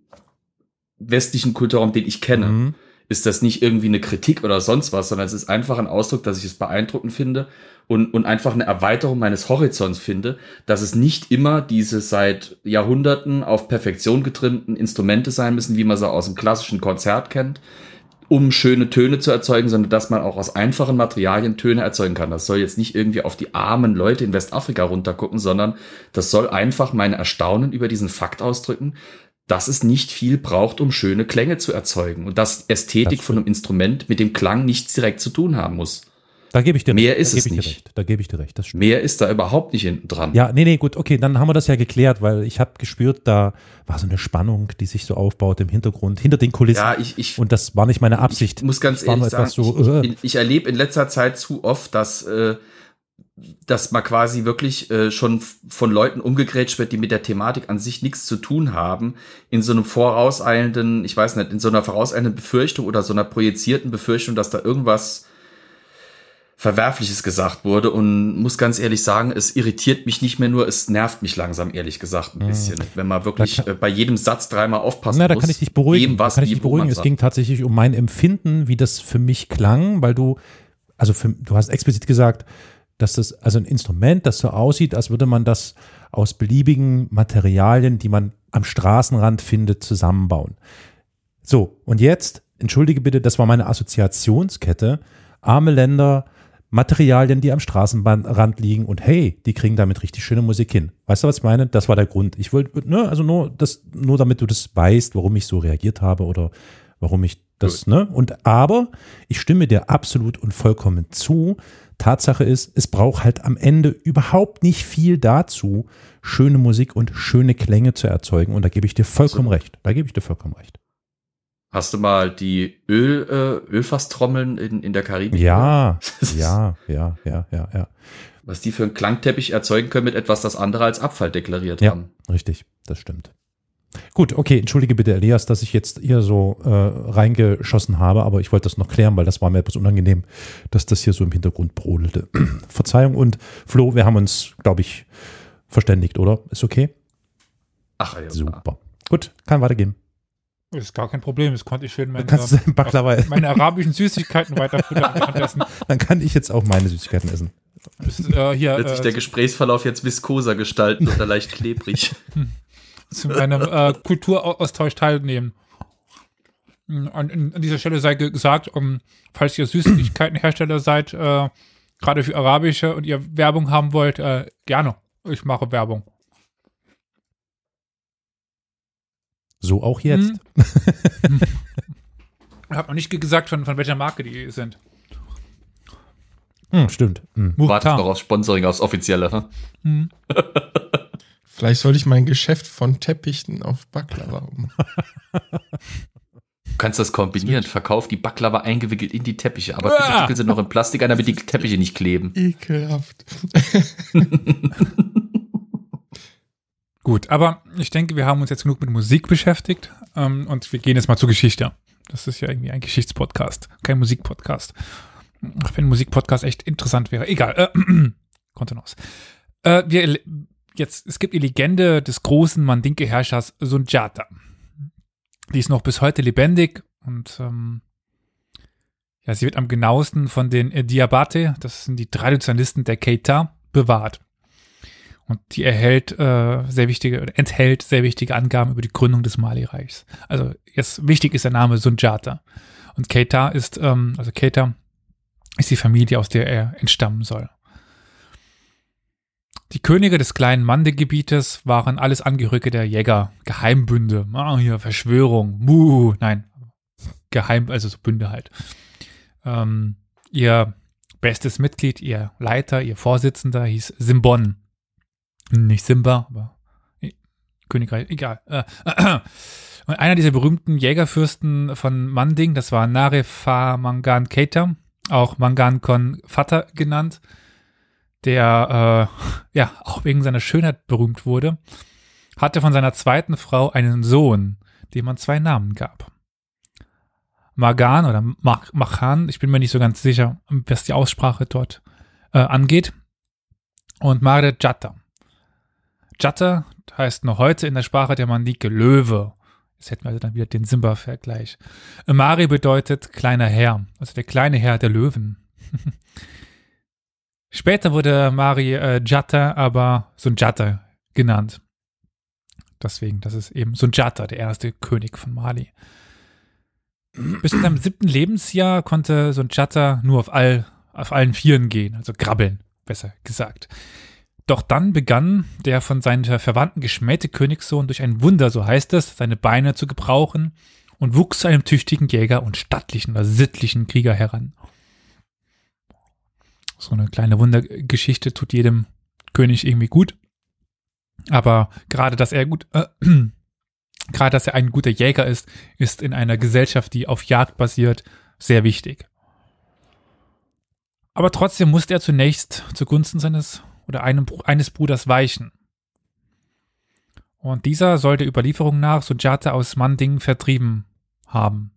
westlichen Kulturraum, den ich kenne, Mhm. Ist das nicht irgendwie eine Kritik oder sonst was, sondern es ist einfach ein Ausdruck, dass ich es beeindruckend finde und, und einfach eine Erweiterung meines Horizonts finde, dass es nicht immer diese seit Jahrhunderten auf Perfektion getrimmten Instrumente sein müssen, wie man sie aus dem klassischen Konzert kennt, um schöne Töne zu erzeugen, sondern dass man auch aus einfachen Materialien Töne erzeugen kann. Das soll jetzt nicht irgendwie auf die armen Leute in Westafrika runtergucken, sondern das soll einfach meine Erstaunen über diesen Fakt ausdrücken, dass es nicht viel braucht, um schöne Klänge zu erzeugen und dass Ästhetik Das von einem Instrument mit dem Klang nichts direkt zu tun haben muss. da gebe ich dir Mehr recht. ist es nicht. Recht. Da gebe ich dir recht. Das stimmt. Mehr ist da überhaupt nicht hinten dran. Ja, nee, nee, gut, okay, dann haben wir das ja geklärt, weil ich habe gespürt, da war so eine Spannung, die sich so aufbaut im Hintergrund, hinter den Kulissen. Ja, ich, ich, und das war nicht meine Absicht. Ich muss ganz ehrlich sagen, so, ich, äh. ich erlebe in letzter Zeit zu oft, dass, äh, dass man quasi wirklich äh, schon von Leuten umgegrätscht wird, die mit der Thematik an sich nichts zu tun haben, in so einem vorauseilenden, ich weiß nicht, in so einer vorauseilenden Befürchtung oder so einer projizierten Befürchtung, dass da irgendwas Verwerfliches gesagt wurde und muss ganz ehrlich sagen, es irritiert mich nicht mehr nur, es nervt mich langsam, ehrlich gesagt, ein bisschen. Wenn man wirklich kann- äh, bei jedem Satz dreimal aufpassen Na, da muss. kann ich dich beruhigen. was, da kann ich dich beruhigen. Es sagt. ging tatsächlich um mein Empfinden, wie das für mich klang, weil du, also für, du hast explizit gesagt, dass das, also ein Instrument, das so aussieht, als würde man das aus beliebigen Materialien, die man am Straßenrand findet, zusammenbauen. So, und jetzt, entschuldige bitte, das war meine Assoziationskette. Arme Länder, Materialien, die am Straßenrand liegen und hey, die kriegen damit richtig schöne Musik hin. Weißt du, was ich meine? Das war der Grund. Ich wollte, ne, also nur, das, nur damit du das weißt, warum ich so reagiert habe oder warum ich das, ne? Und aber ich stimme dir absolut und vollkommen zu. Tatsache ist, es braucht halt am Ende überhaupt nicht viel dazu, schöne Musik und schöne Klänge zu erzeugen. Und da gebe ich dir vollkommen recht. Da gebe ich dir vollkommen recht. Hast du mal die Öl, äh, Ölfasstrommeln in, in der Karibik? Ja, ja, ja, ja, ja, ja. Was die für einen Klangteppich erzeugen können mit etwas, das andere als Abfall deklariert Ja, haben. richtig, das stimmt. Gut, okay, entschuldige bitte, Elias, dass ich jetzt hier so äh, reingeschossen habe, aber ich wollte das noch klären, weil das war mir etwas unangenehm, dass das hier so im Hintergrund brodelte. Verzeihung und Flo, wir haben uns, glaube ich, verständigt, oder? Ist okay? Ach ja. Super. Gut, kann weitergehen. ist gar kein Problem. Das konnte ich schön meine, Baklava, meine arabischen Süßigkeiten weiterfüttern währenddessen. dann kann ich jetzt auch meine Süßigkeiten essen. Ist, äh, hier Wird sich der äh, Gesprächsverlauf jetzt viskoser gestalten oder leicht klebrig? Zu einem äh, Kulturaustausch teilnehmen. An, an dieser Stelle sei ge- gesagt, um, falls ihr Süßigkeitenhersteller seid, äh, gerade für arabische und ihr Werbung haben wollt, äh, gerne. Ich mache Werbung. So auch jetzt. Hm. Ich habe noch nicht ge- gesagt, von, von welcher Marke die sind. Hm, stimmt. Hm. Wartet noch aufs Sponsoring, aufs Offizielle. Ne? Hm. Vielleicht sollte ich mein Geschäft von Teppichen auf Baklava um. Du kannst das kombinieren. Verkauf die Baklava eingewickelt in die Teppiche, aber Ah. bitte wickel sie noch in Plastik ein, damit die Teppiche nicht kleben. Ekelhaft. Gut, aber ich denke, wir haben uns jetzt genug mit Musik beschäftigt ähm, und wir gehen jetzt mal zur Geschichte. Das ist ja irgendwie ein Geschichtspodcast, kein Musikpodcast. Ach, wenn ein Musikpodcast echt interessant wäre. Egal. Äh, Kontenance. Äh, wir, jetzt, es gibt die Legende des großen Mandinke-Herrschers Sunjata. Die ist noch bis heute lebendig und ähm, ja, sie wird am genauesten von den äh, Diabate, das sind die Traditionalisten der Keita, bewahrt. Und die erhält äh, sehr wichtige, enthält sehr wichtige Angaben über die Gründung des Mali-Reichs. Also jetzt wichtig ist der Name Sunjata. Und Keita ist, ähm, also Keita ist die Familie, aus der er entstammen soll. Die Könige des kleinen Mande-Gebietes waren alles Angehörige der Jäger, Geheimbünde. Ah, hier, Verschwörung, Mu, nein, Geheim, also so Bünde halt. Ähm, ihr bestes Mitglied, ihr Leiter, ihr Vorsitzender hieß Simbon. Nicht Simba, aber Königreich, egal. Äh, Und einer dieser berühmten Jägerfürsten von Manding, das war Narefa Mangan Keita, auch Mangan Kon Vater genannt, der äh, ja auch wegen seiner Schönheit berühmt wurde, hatte von seiner zweiten Frau einen Sohn, dem man zwei Namen gab. Magan oder Mach Machan, ich bin mir nicht so ganz sicher, was die Aussprache dort äh, angeht, und Mare Jatta. Jatta heißt noch heute in der Sprache der Mandike Löwe. Jetzt hätten wir also dann wieder den Simba-Vergleich. Mari bedeutet kleiner Herr, also der kleine Herr der Löwen. Später wurde Mari äh, Jatta aber Sunjata genannt. Deswegen, das ist eben Sunjata, der erste König von Mali. Bis zu seinem siebten Lebensjahr konnte Sunjata nur auf, all, auf allen Vieren gehen, also krabbeln, besser gesagt. Doch dann begann der von seinen Verwandten geschmähte Königssohn durch ein Wunder, so heißt es, seine Beine zu gebrauchen und wuchs zu einem tüchtigen Jäger und stattlichen oder sittlichen Krieger heran. So eine kleine Wundergeschichte tut jedem König irgendwie gut. Aber gerade, dass er gut, äh, gerade, dass er ein guter Jäger ist, ist in einer Gesellschaft, die auf Jagd basiert, sehr wichtig. Aber trotzdem musste er zunächst zugunsten seines oder einem, eines Bruders weichen. Und dieser sollte Überlieferung nach Sunjata aus Manding vertrieben haben.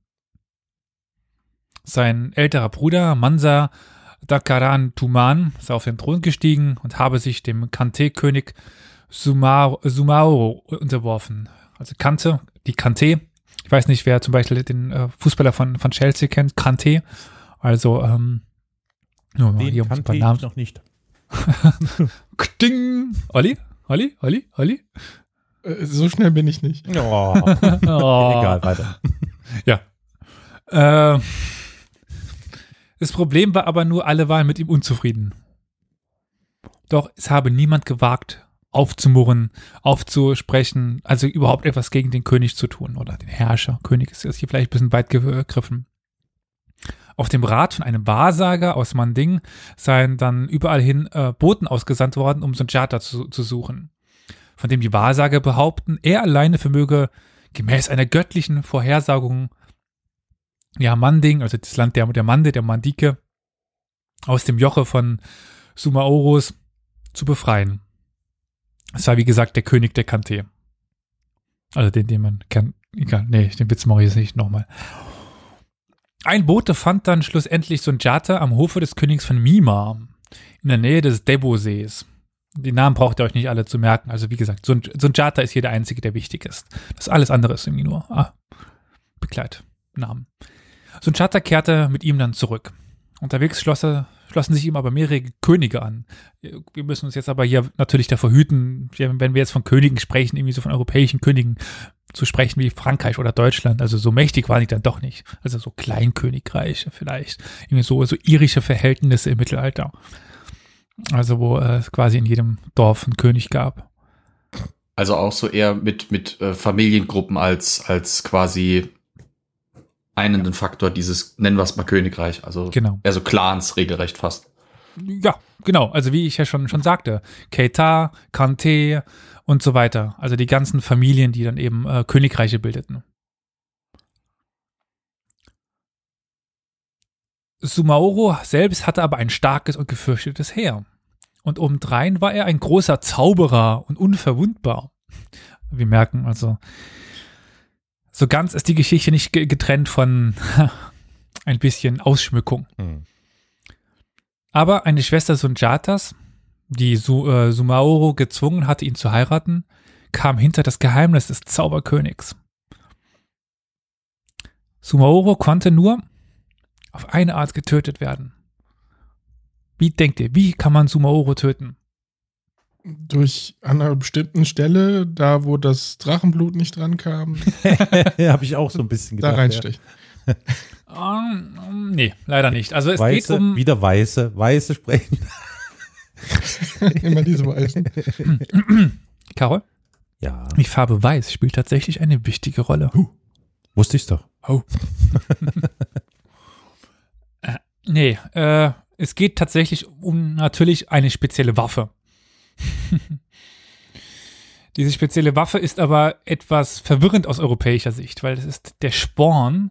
Sein älterer Bruder Mansa Dakaran Tuman ist auf den Thron gestiegen und habe sich dem Kante-König Sumar Sumaoro unterworfen. Also Kante, die Kante. Ich weiß nicht, wer zum Beispiel den äh, Fußballer von, von Chelsea kennt, Kante. Also, ähm, nur mal hier um so ein Den paar Namen. ich noch nicht. Ding! Olli? Olli? Olli? Olli? Äh, So schnell bin ich nicht. Oh, Oh. egal, weiter. Ja. Äh, das Problem war aber nur, alle waren mit ihm unzufrieden. Doch es habe niemand gewagt, aufzumurren, aufzusprechen, also überhaupt etwas gegen den König zu tun oder den Herrscher. König ist jetzt hier vielleicht ein bisschen weit gegriffen. Auf dem Rat von einem Wahrsager aus Manding seien dann überall hin äh, Boten ausgesandt worden, um Sunjata zu, zu suchen. Von dem die Wahrsager behaupten, er alleine vermöge gemäß einer göttlichen Vorhersagung ja, Manding, also das Land der, der Mande, der Mandike, aus dem Joche von Sumaoros zu befreien. Es war, wie gesagt, der König der Kante. Also den, den man kennt. Egal, nee, den Witz mache ich jetzt nicht nochmal. Ein Bote fand dann schlussendlich Sunjata am Hofe des Königs von Mima, in der Nähe des Debo-Sees. Die Namen braucht ihr euch nicht alle zu merken. Also wie gesagt, Sun Sunjata ist hier der einzige, der wichtig ist. Das alles andere ist irgendwie nur ah, Begleitnamen. Sunjata kehrte mit ihm dann zurück. Unterwegs schloss er, schlossen sich ihm aber mehrere Könige an. Wir müssen uns jetzt aber hier natürlich davor hüten, wenn wir jetzt von Königen sprechen, irgendwie so von europäischen Königen zu sprechen wie Frankreich oder Deutschland. Also so mächtig waren die dann doch nicht. Also so Kleinkönigreiche vielleicht. Irgendwie so, so irische Verhältnisse im Mittelalter. Also wo äh, es quasi in jedem Dorf einen König gab. Also auch so eher mit, mit äh, Familiengruppen als, als quasi einenden Faktor dieses, nennen wir es mal Königreich. Also Genau. eher so Clans regelrecht fast. Ja, genau. Also wie ich ja schon, schon sagte, Keita, Kante und so weiter. Also die ganzen Familien, die dann eben äh, Königreiche bildeten. Sumaoro selbst hatte aber ein starkes und gefürchtetes Heer. Und obendrein war er ein großer Zauberer und unverwundbar. Wir merken also, so ganz ist die Geschichte nicht ge- getrennt von ein bisschen Ausschmückung. Hm. Aber eine Schwester Sunjatas, die Su äh, Sumaoro gezwungen hatte, ihn zu heiraten, kam hinter das Geheimnis des Zauberkönigs. Sumaoro konnte nur auf eine Art getötet werden. Wie denkt ihr, wie kann man Sumaoro töten? Durch an einer bestimmten Stelle, da wo das Drachenblut nicht dran kam, ja, habe ich auch so ein bisschen da gedacht. reinstechen. Ähm, nee, leider nicht. Also ja. es Weiße, geht um wieder Weiße, Weiße sprechen. Immer diese Weißen. Carol. Ja, Die Farbe Weiß spielt tatsächlich eine wichtige Rolle. wusste ich's doch. Oh. äh, nee, äh, es geht tatsächlich um natürlich eine spezielle Waffe. Diese spezielle Waffe ist aber etwas verwirrend aus europäischer Sicht, weil es ist der Sporn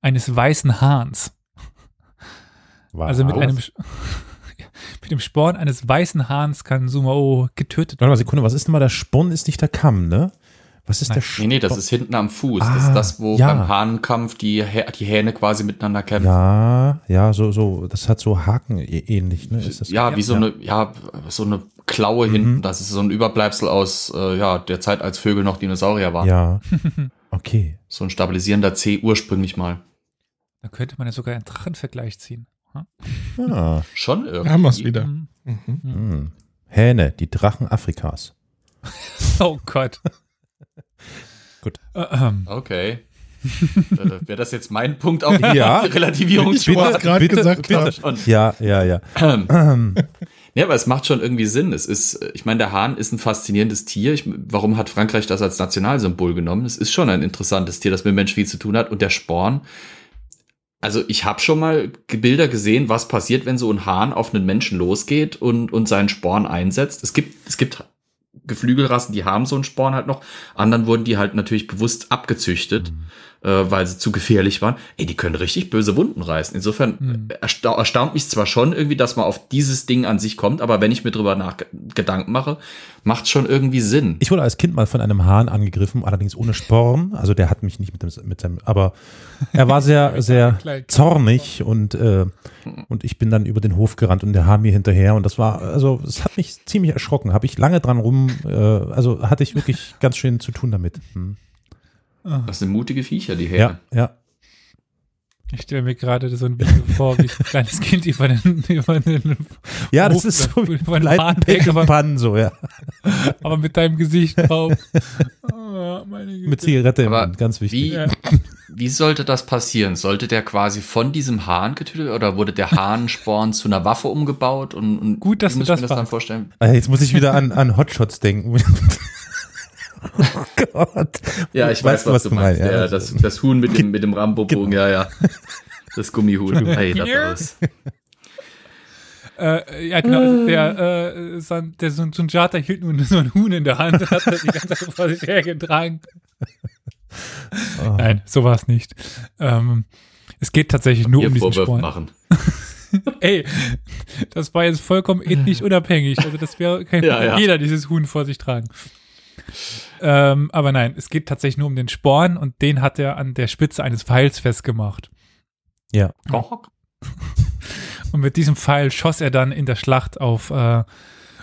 eines weißen Hahns. War Also mit einem mit dem Sporn eines weißen Hahns kann Sumao getötet Warte mal, Sekunde, was ist denn mal der Sporn? Ist nicht der Kamm, ne? Was ist Nein. der Nee, Sporn? nee, das ist hinten am Fuß. das Ah, ist das, wo ja. beim Hahnenkampf die, die Hähne quasi miteinander kämpfen. Ja, ja, so, so, das hat so Haken ä- ähnlich, ne? Ist das ja, wie so Ja. eine, ja, so eine Klaue Mhm. hinten. Das ist so ein Überbleibsel aus äh, ja, der Zeit, als Vögel noch Dinosaurier waren. Ja. Okay. So ein stabilisierender C ursprünglich mal. Da könnte man ja sogar einen Drachenvergleich ziehen. Hm? Ah, Schon irgendwie. Haben wir es wieder. Mhm. Mhm. hm. Hähne, die Drachen Afrikas. Oh Gott. Gut. Äh, ähm. Okay. Wäre das jetzt mein Punkt auf Ja. die Relativierung? Ich gerade gesagt bitte. Schon. Ja, ja, ja. Ähm, Ja, aber es macht schon irgendwie Sinn. Es ist, ich meine, der Hahn ist ein faszinierendes Tier. Ich, warum hat Frankreich das als Nationalsymbol genommen? Es ist schon ein interessantes Tier, das mit Mensch viel zu tun hat. Und der Sporn, also ich habe schon mal Bilder gesehen, was passiert, wenn so ein Hahn auf einen Menschen losgeht und, und seinen Sporn einsetzt. Es gibt, es gibt Geflügelrassen, die haben so einen Sporn halt noch. Anderen wurden die halt natürlich bewusst abgezüchtet, äh, weil sie zu gefährlich waren. Ey, die können richtig böse Wunden reißen. Insofern Hm. ersta erstaunt mich zwar schon irgendwie, dass man auf dieses Ding an sich kommt, aber wenn ich mir drüber nach Gedanken mache, macht schon irgendwie Sinn. ich wurde als Kind mal von einem Hahn angegriffen, allerdings ohne Sporn. Also der hat mich nicht mit, dem, mit seinem, aber er war sehr, sehr zornig und, äh, und ich bin dann über den Hof gerannt und der Hahn mir hinterher und das war, also es hat mich ziemlich erschrocken. Habe ich lange dran rum, äh, also hatte ich wirklich ganz schön zu tun damit. Hm. Das sind mutige Viecher, die Ja, Hähne. ja. Ich stelle mir gerade so ein Video vor, wie ein kleines Kind über den, über den Ja, das ist so über den ein Hahn weg, aber, Pan, so, ja. aber mit deinem Gesicht drauf. Oh, meine Güte. Mit Zigarette im Aber Mund, ganz wichtig. Wie, Ja. wie sollte das passieren? Sollte der quasi von diesem Hahn getötet werden oder wurde der Hahnsporn zu einer Waffe umgebaut? Und, und Gut, dass du das mir das dann vorstellen? Ah, Jetzt muss ich wieder an, an Hotshots denken. oh Gott. Ja, ich weiß, du, was, was du meinst. meinst, ja. Das, das Huhn mit dem, mit dem Rambo-Bogen, ja, ja. Das Gummihuhn. Hey, das Ja. war's. Äh, ja, genau. also Der, äh, San- der Sun- Sunjata hielt nun so ein Huhn in der Hand und hat das die ganze Zeit vor sich hergetragen. Oh. Nein, so war es nicht. Ähm, es geht tatsächlich nur Hier um diesen Vorwürfe Sporn. machen. Ey, das war jetzt vollkommen ethnisch unabhängig. Also das wäre kein Ja, ja. jeder dieses Huhn vor sich tragen. Ähm, aber nein, es geht tatsächlich nur um den Sporn und den hat er an der Spitze eines Pfeils festgemacht. Ja. Und mit diesem Pfeil schoss er dann in der Schlacht auf äh,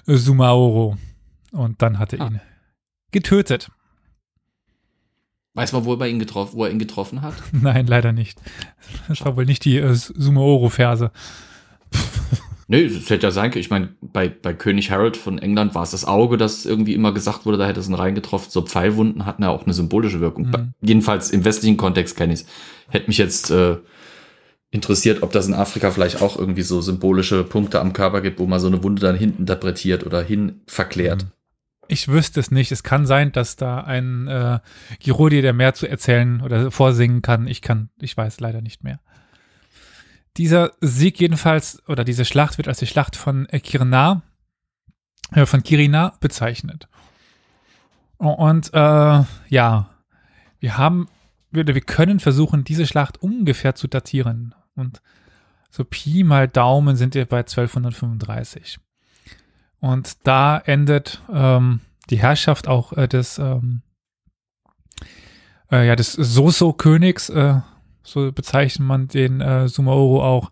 Sumaoro. Und dann hat er Ah. ihn getötet. Weiß man, wo er, ihn getroffen, wo er ihn getroffen hat? Nein, leider nicht. Das war wohl nicht die äh, Sumaoro-Verse. Nee, es hätte ja sein können. Ich meine, bei, bei König Harold von England war es das Auge, das irgendwie immer gesagt wurde, da hätte es ihn reingetroffen. So Pfeilwunden hatten ja auch eine symbolische Wirkung. Mhm. Jedenfalls im westlichen Kontext kenne ich es. Hätte mich jetzt äh, interessiert, ob das in Afrika vielleicht auch irgendwie so symbolische Punkte am Körper gibt, wo man so eine Wunde dann hin interpretiert oder hin verklärt. Mhm. Ich wüsste es nicht. Es kann sein, dass da ein äh, Girodi, der mehr zu erzählen oder vorsingen kann. Ich kann, ich weiß leider nicht mehr. Dieser Sieg jedenfalls, oder diese Schlacht wird als die Schlacht von äh, Kirna, äh, von Kirina bezeichnet. Und äh, ja, wir haben, wir, wir können versuchen, diese Schlacht ungefähr zu datieren. Und so Pi mal Daumen sind wir bei 1235. Und da endet ähm, die Herrschaft auch äh, des, ähm, äh, ja, des Soso-Königs, äh, so bezeichnet man den äh, Sumaoro auch.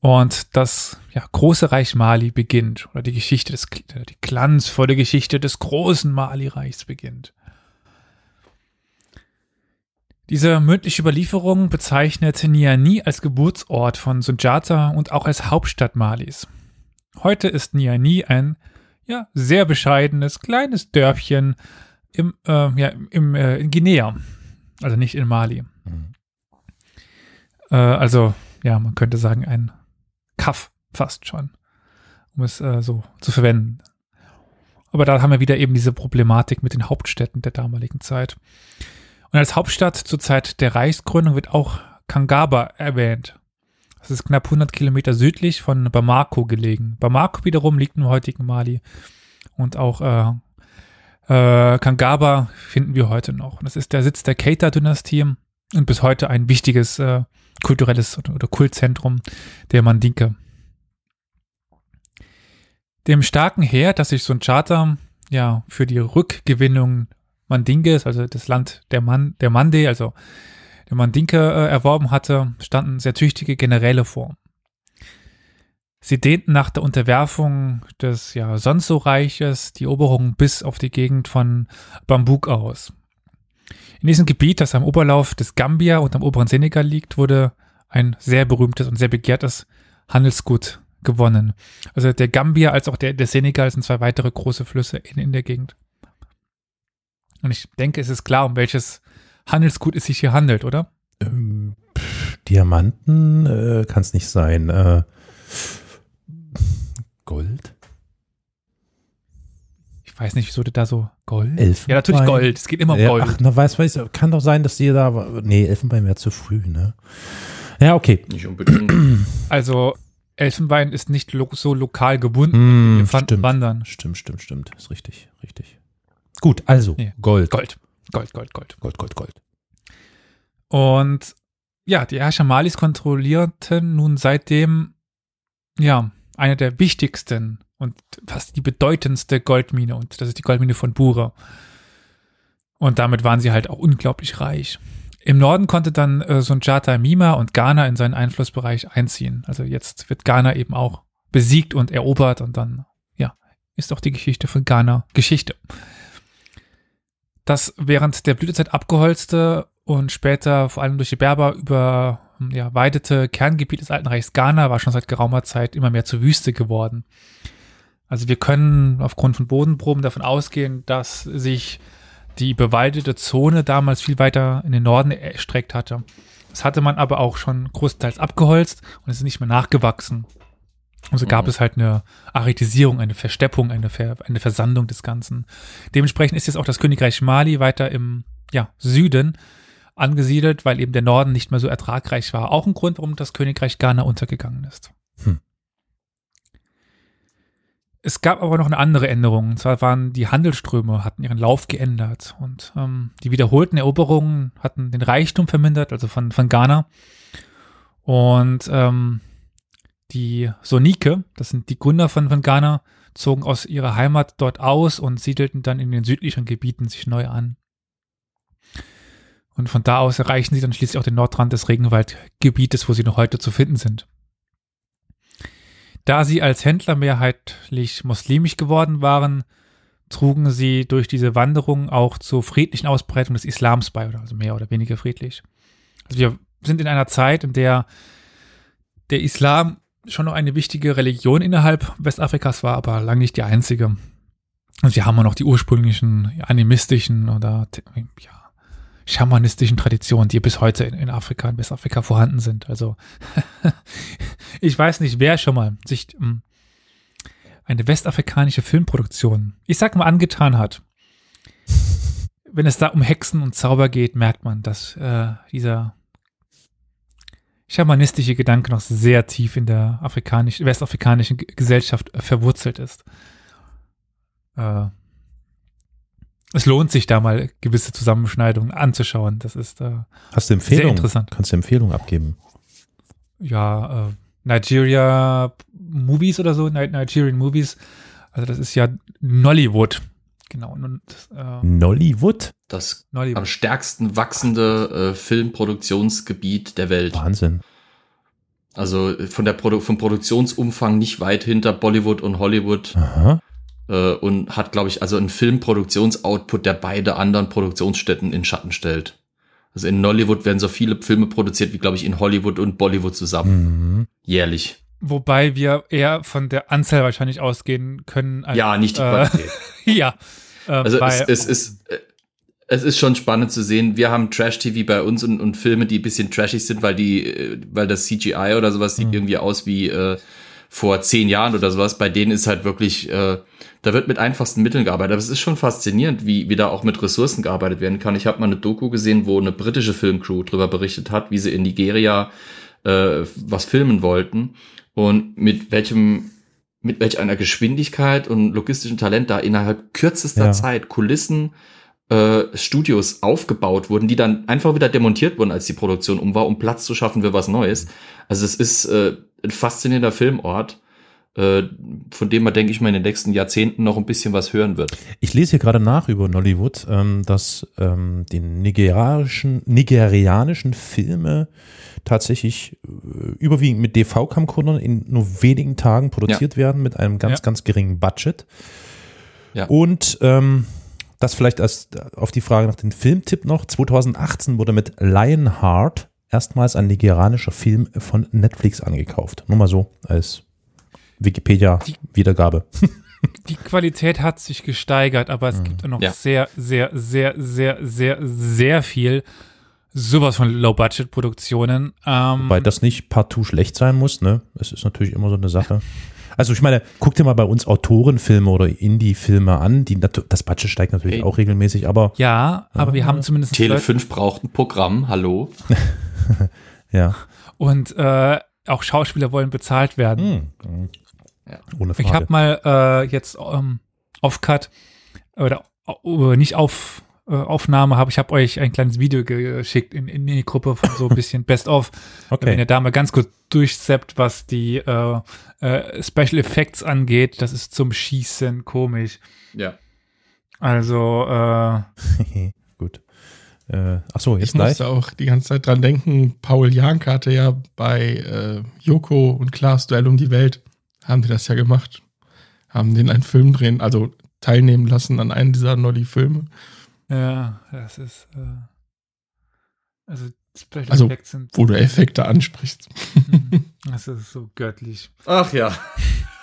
Und das ja, große Reich Mali beginnt, oder die Geschichte des, die glanzvolle Geschichte des großen Mali-Reichs beginnt. Diese mündliche Überlieferung bezeichnet Niani als Geburtsort von Sunjata und auch als Hauptstadt Malis. Heute ist Niani ein ja, sehr bescheidenes kleines Dörfchen im, äh, ja, im, äh, in Guinea, also nicht in Mali. Mhm. Äh, also, ja, man könnte sagen, ein Kaff fast schon, um es äh, so zu verwenden. Aber da haben wir wieder eben diese Problematik mit den Hauptstädten der damaligen Zeit. Und als Hauptstadt zur Zeit der Reichsgründung wird auch Kangaba erwähnt. Das ist knapp 100 Kilometer südlich von Bamako gelegen. Bamako wiederum liegt im heutigen Mali. Und auch äh, äh, Kangaba finden wir heute noch. Das ist der Sitz der Keita-Dynastie und bis heute ein wichtiges äh, kulturelles oder, Kultzentrum der Mandinke. Dem starken Heer, das sich so ein Charter ja für die Rückgewinnung Mandinges, also das Land der, Man, der Mande, also der Mandinke äh, erworben hatte, standen sehr tüchtige Generäle vor. Sie dehnten nach der Unterwerfung des ja, Sonso-Reiches die Eroberung bis auf die Gegend von Bambuk aus. In diesem Gebiet, das am Oberlauf des Gambia und am oberen Senegal liegt, wurde ein sehr berühmtes und sehr begehrtes Handelsgut gewonnen. Also der Gambia als auch der, der Senegal sind zwei weitere große Flüsse in, in der Gegend. Und ich denke, es ist klar, um welches Handelsgut es sich hier handelt, oder? Ähm, pff, Diamanten äh, kann es nicht sein. Äh, Gold? Weiß nicht, wieso du da so Gold? Elfenbein? Ja, natürlich Gold. Es geht immer um Ja, Gold. Ach, na, weiß, weiß, kann doch sein, dass die da, nee, Elfenbein wäre zu früh, ne? Ja, okay. Nicht unbedingt. Also Elfenbein ist nicht lo so lokal gebunden. Hm, Elefanten stimmt. wandern. Stimmt, stimmt, stimmt. Ist richtig, richtig. Gut, also, Nee. Gold. Gold. Gold, Gold, Gold. Gold, Gold, Gold. Und ja, die Herrscher Malis kontrollierten nun seitdem ja eine der wichtigsten und fast die bedeutendste Goldmine und das ist die Goldmine von Bura. Und damit waren sie halt auch unglaublich reich. Im Norden konnte dann äh, Sunjata Mima und Ghana in seinen Einflussbereich einziehen. Also jetzt wird Ghana eben auch besiegt und erobert und dann, ja, ist auch die Geschichte von Ghana Geschichte. Das während der Blütezeit abgeholzte und später vor allem durch die Berber über ja, Kerngebiet des Alten Reichs Ghana war schon seit geraumer Zeit immer mehr zur Wüste geworden. Also wir können aufgrund von Bodenproben davon ausgehen, dass sich die bewaldete Zone damals viel weiter in den Norden erstreckt hatte. Das hatte man aber auch schon großteils abgeholzt und es ist nicht mehr nachgewachsen. Also gab Mhm. es halt eine Aridisierung, eine Versteppung, eine, Ver eine Versandung des Ganzen. Dementsprechend ist jetzt auch das Königreich Mali weiter im ja, Süden angesiedelt, weil eben der Norden nicht mehr so ertragreich war. Auch ein Grund, warum das Königreich Ghana untergegangen ist. Hm. Es gab aber noch eine andere Änderung. Und zwar waren die Handelsströme, hatten ihren Lauf geändert. Und ähm, die wiederholten Eroberungen hatten den Reichtum vermindert, also von, von Ghana. Und ähm, die Sonike, das sind die Gründer von, von Ghana, zogen aus ihrer Heimat dort aus und siedelten dann in den südlichen Gebieten sich neu an. Und von da aus erreichen sie dann schließlich auch den Nordrand des Regenwaldgebietes, wo sie noch heute zu finden sind. Da sie als Händler mehrheitlich muslimisch geworden waren, trugen sie durch diese Wanderung auch zur friedlichen Ausbreitung des Islams bei, oder also mehr oder weniger friedlich. Also wir sind in einer Zeit, in der der Islam schon noch eine wichtige Religion innerhalb Westafrikas war, aber lange nicht die einzige. Und wir haben auch noch die ursprünglichen animistischen oder ja, schamanistischen Traditionen, die bis heute in, in Afrika, in Westafrika vorhanden sind. Also ich weiß nicht, wer schon mal sich ähm, eine westafrikanische Filmproduktion, ich sag mal, angetan hat. Wenn es da um Hexen und Zauber geht, merkt man, dass äh, dieser schamanistische Gedanke noch sehr tief in der afrikanischen, westafrikanischen Gesellschaft äh, verwurzelt ist. Äh, es lohnt sich da mal gewisse Zusammenschneidungen anzuschauen. Das ist äh, Hast du Empfehlungen? interessant. Kannst du Empfehlungen abgeben? ja äh, Nigeria Movies oder so, Ni- Nigerian Movies. Also das ist ja Nollywood. Genau. Und, äh, Nollywood? Das am Nollywood. stärksten wachsende äh, Filmproduktionsgebiet der Welt. Wahnsinn. Also äh, von der Produ vom Produktionsumfang nicht weit hinter Bollywood und Hollywood Aha. Äh, und hat, glaube ich, also einen Filmproduktionsoutput, der beide anderen Produktionsstätten in Schatten stellt. Also in Nollywood werden so viele Filme produziert wie, glaube ich, in Hollywood und Bollywood zusammen. Mhm. Jährlich. Wobei wir eher von der Anzahl wahrscheinlich ausgehen können. als- Ja, nicht die äh, Qualität. ja. Äh, Also es, es ist äh, es ist schon spannend zu sehen. Wir haben Trash-TV bei uns und, und Filme, die ein bisschen trashig sind, weil die, äh, weil das CGI oder sowas sieht Mhm. irgendwie aus wie äh, vor zehn Jahren oder sowas. Bei denen ist halt wirklich, äh, da wird mit einfachsten Mitteln gearbeitet. Aber es ist schon faszinierend, wie, wie da auch mit Ressourcen gearbeitet werden kann. Ich habe mal eine Doku gesehen, wo eine britische Filmcrew darüber berichtet hat, wie sie in Nigeria äh, was filmen wollten und mit welchem mit welch einer Geschwindigkeit und logistischem Talent da innerhalb kürzester Ja. Zeit Kulissen äh, Studios aufgebaut wurden, die dann einfach wieder demontiert wurden, als die Produktion um war, um Platz zu schaffen für was Neues. Also es ist äh, ein faszinierender Filmort, äh, von dem man, denke ich mal, in den nächsten Jahrzehnten noch ein bisschen was hören wird. Ich lese hier gerade nach über Nollywood, ähm, dass ähm, die nigerianischen, nigerianischen Filme tatsächlich äh, überwiegend mit DV-Camcordern in nur wenigen Tagen produziert werden mit einem ganz, Ja. ganz geringen Budget. Ja. Und ähm, das vielleicht als auf die Frage nach dem Filmtipp noch. 2018 wurde mit Lionheart erstmals ein nigerianischer Film von Netflix angekauft. Nur mal so als Wikipedia-Wiedergabe. die Qualität hat sich gesteigert, aber es gibt noch Ja. sehr, sehr, sehr, sehr, sehr, sehr viel sowas von Low-Budget-Produktionen. Ähm, Wobei das nicht partout schlecht sein muss, ne? Es ist natürlich immer so eine Sache. Also ich meine, guck dir mal bei uns Autorenfilme oder Indie-Filme an. Die, das Budget steigt natürlich Hey. auch regelmäßig, aber ja, aber wir haben zumindest Tele Leute- 5 braucht ein Programm, hallo. ja. und äh, auch Schauspieler wollen bezahlt werden. Hm. Ja. Ohne Frage. Ich habe mal äh, jetzt ähm, Off-Cut oder äh, nicht auf äh, Aufnahme habe, ich habe euch ein kleines Video geschickt in, in die Gruppe von so ein bisschen Best-of. Wenn ihr okay. da mal ganz kurz durchseppt, was die äh, äh, Special Effects angeht, das ist zum Schießen komisch. Ja. Also, äh. Äh, ach so, Ich jetzt gleich. musste auch die ganze Zeit dran denken, Paul Janke hatte ja bei äh, Joko und Klaas Duell um die Welt, haben die das ja gemacht. Haben den einen Film drehen, also teilnehmen lassen an einem dieser Nolly-Filme. ja, das ist, äh, also Special Also, Effects sind, Wo du Effekte ansprichst. das ist so göttlich. Ach ja.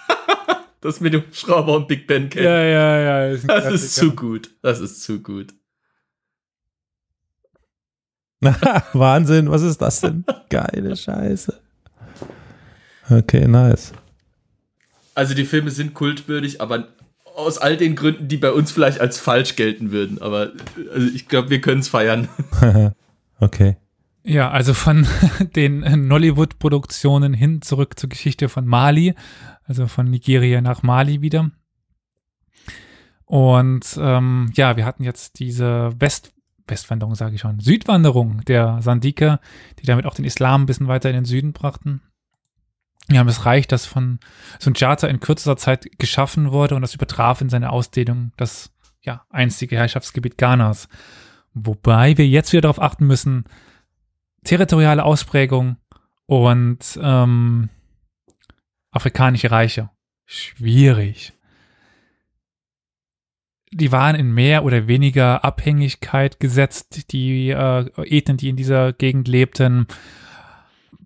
das mit dem Schrauber und Big Ben kennen. Ja, ja, ja. ist Das ist zu gut. Das ist zu gut. Wahnsinn, was ist das denn? Geile Scheiße. Okay, nice. Also die Filme sind kultwürdig, aber aus all den Gründen, die bei uns vielleicht als falsch gelten würden. Aber also ich glaube, wir können es feiern. okay. Ja, also von den Nollywood-Produktionen hin zurück zur Geschichte von Mali, also von Nigeria nach Mali wieder. Und ähm, ja, wir hatten jetzt diese West Westwanderung, sage ich schon, Südwanderung der Sandiker, die damit auch den Islam ein bisschen weiter in den Süden brachten. Wir haben das Reich, das von Sunjata in kürzester Zeit geschaffen wurde und das übertraf in seiner Ausdehnung das ja, einstige Herrschaftsgebiet Ghanas. Wobei wir jetzt wieder darauf achten müssen, territoriale Ausprägung und ähm, afrikanische Reiche. Schwierig. Die waren in mehr oder weniger Abhängigkeit gesetzt, die äh, Ethnien, die in dieser Gegend lebten,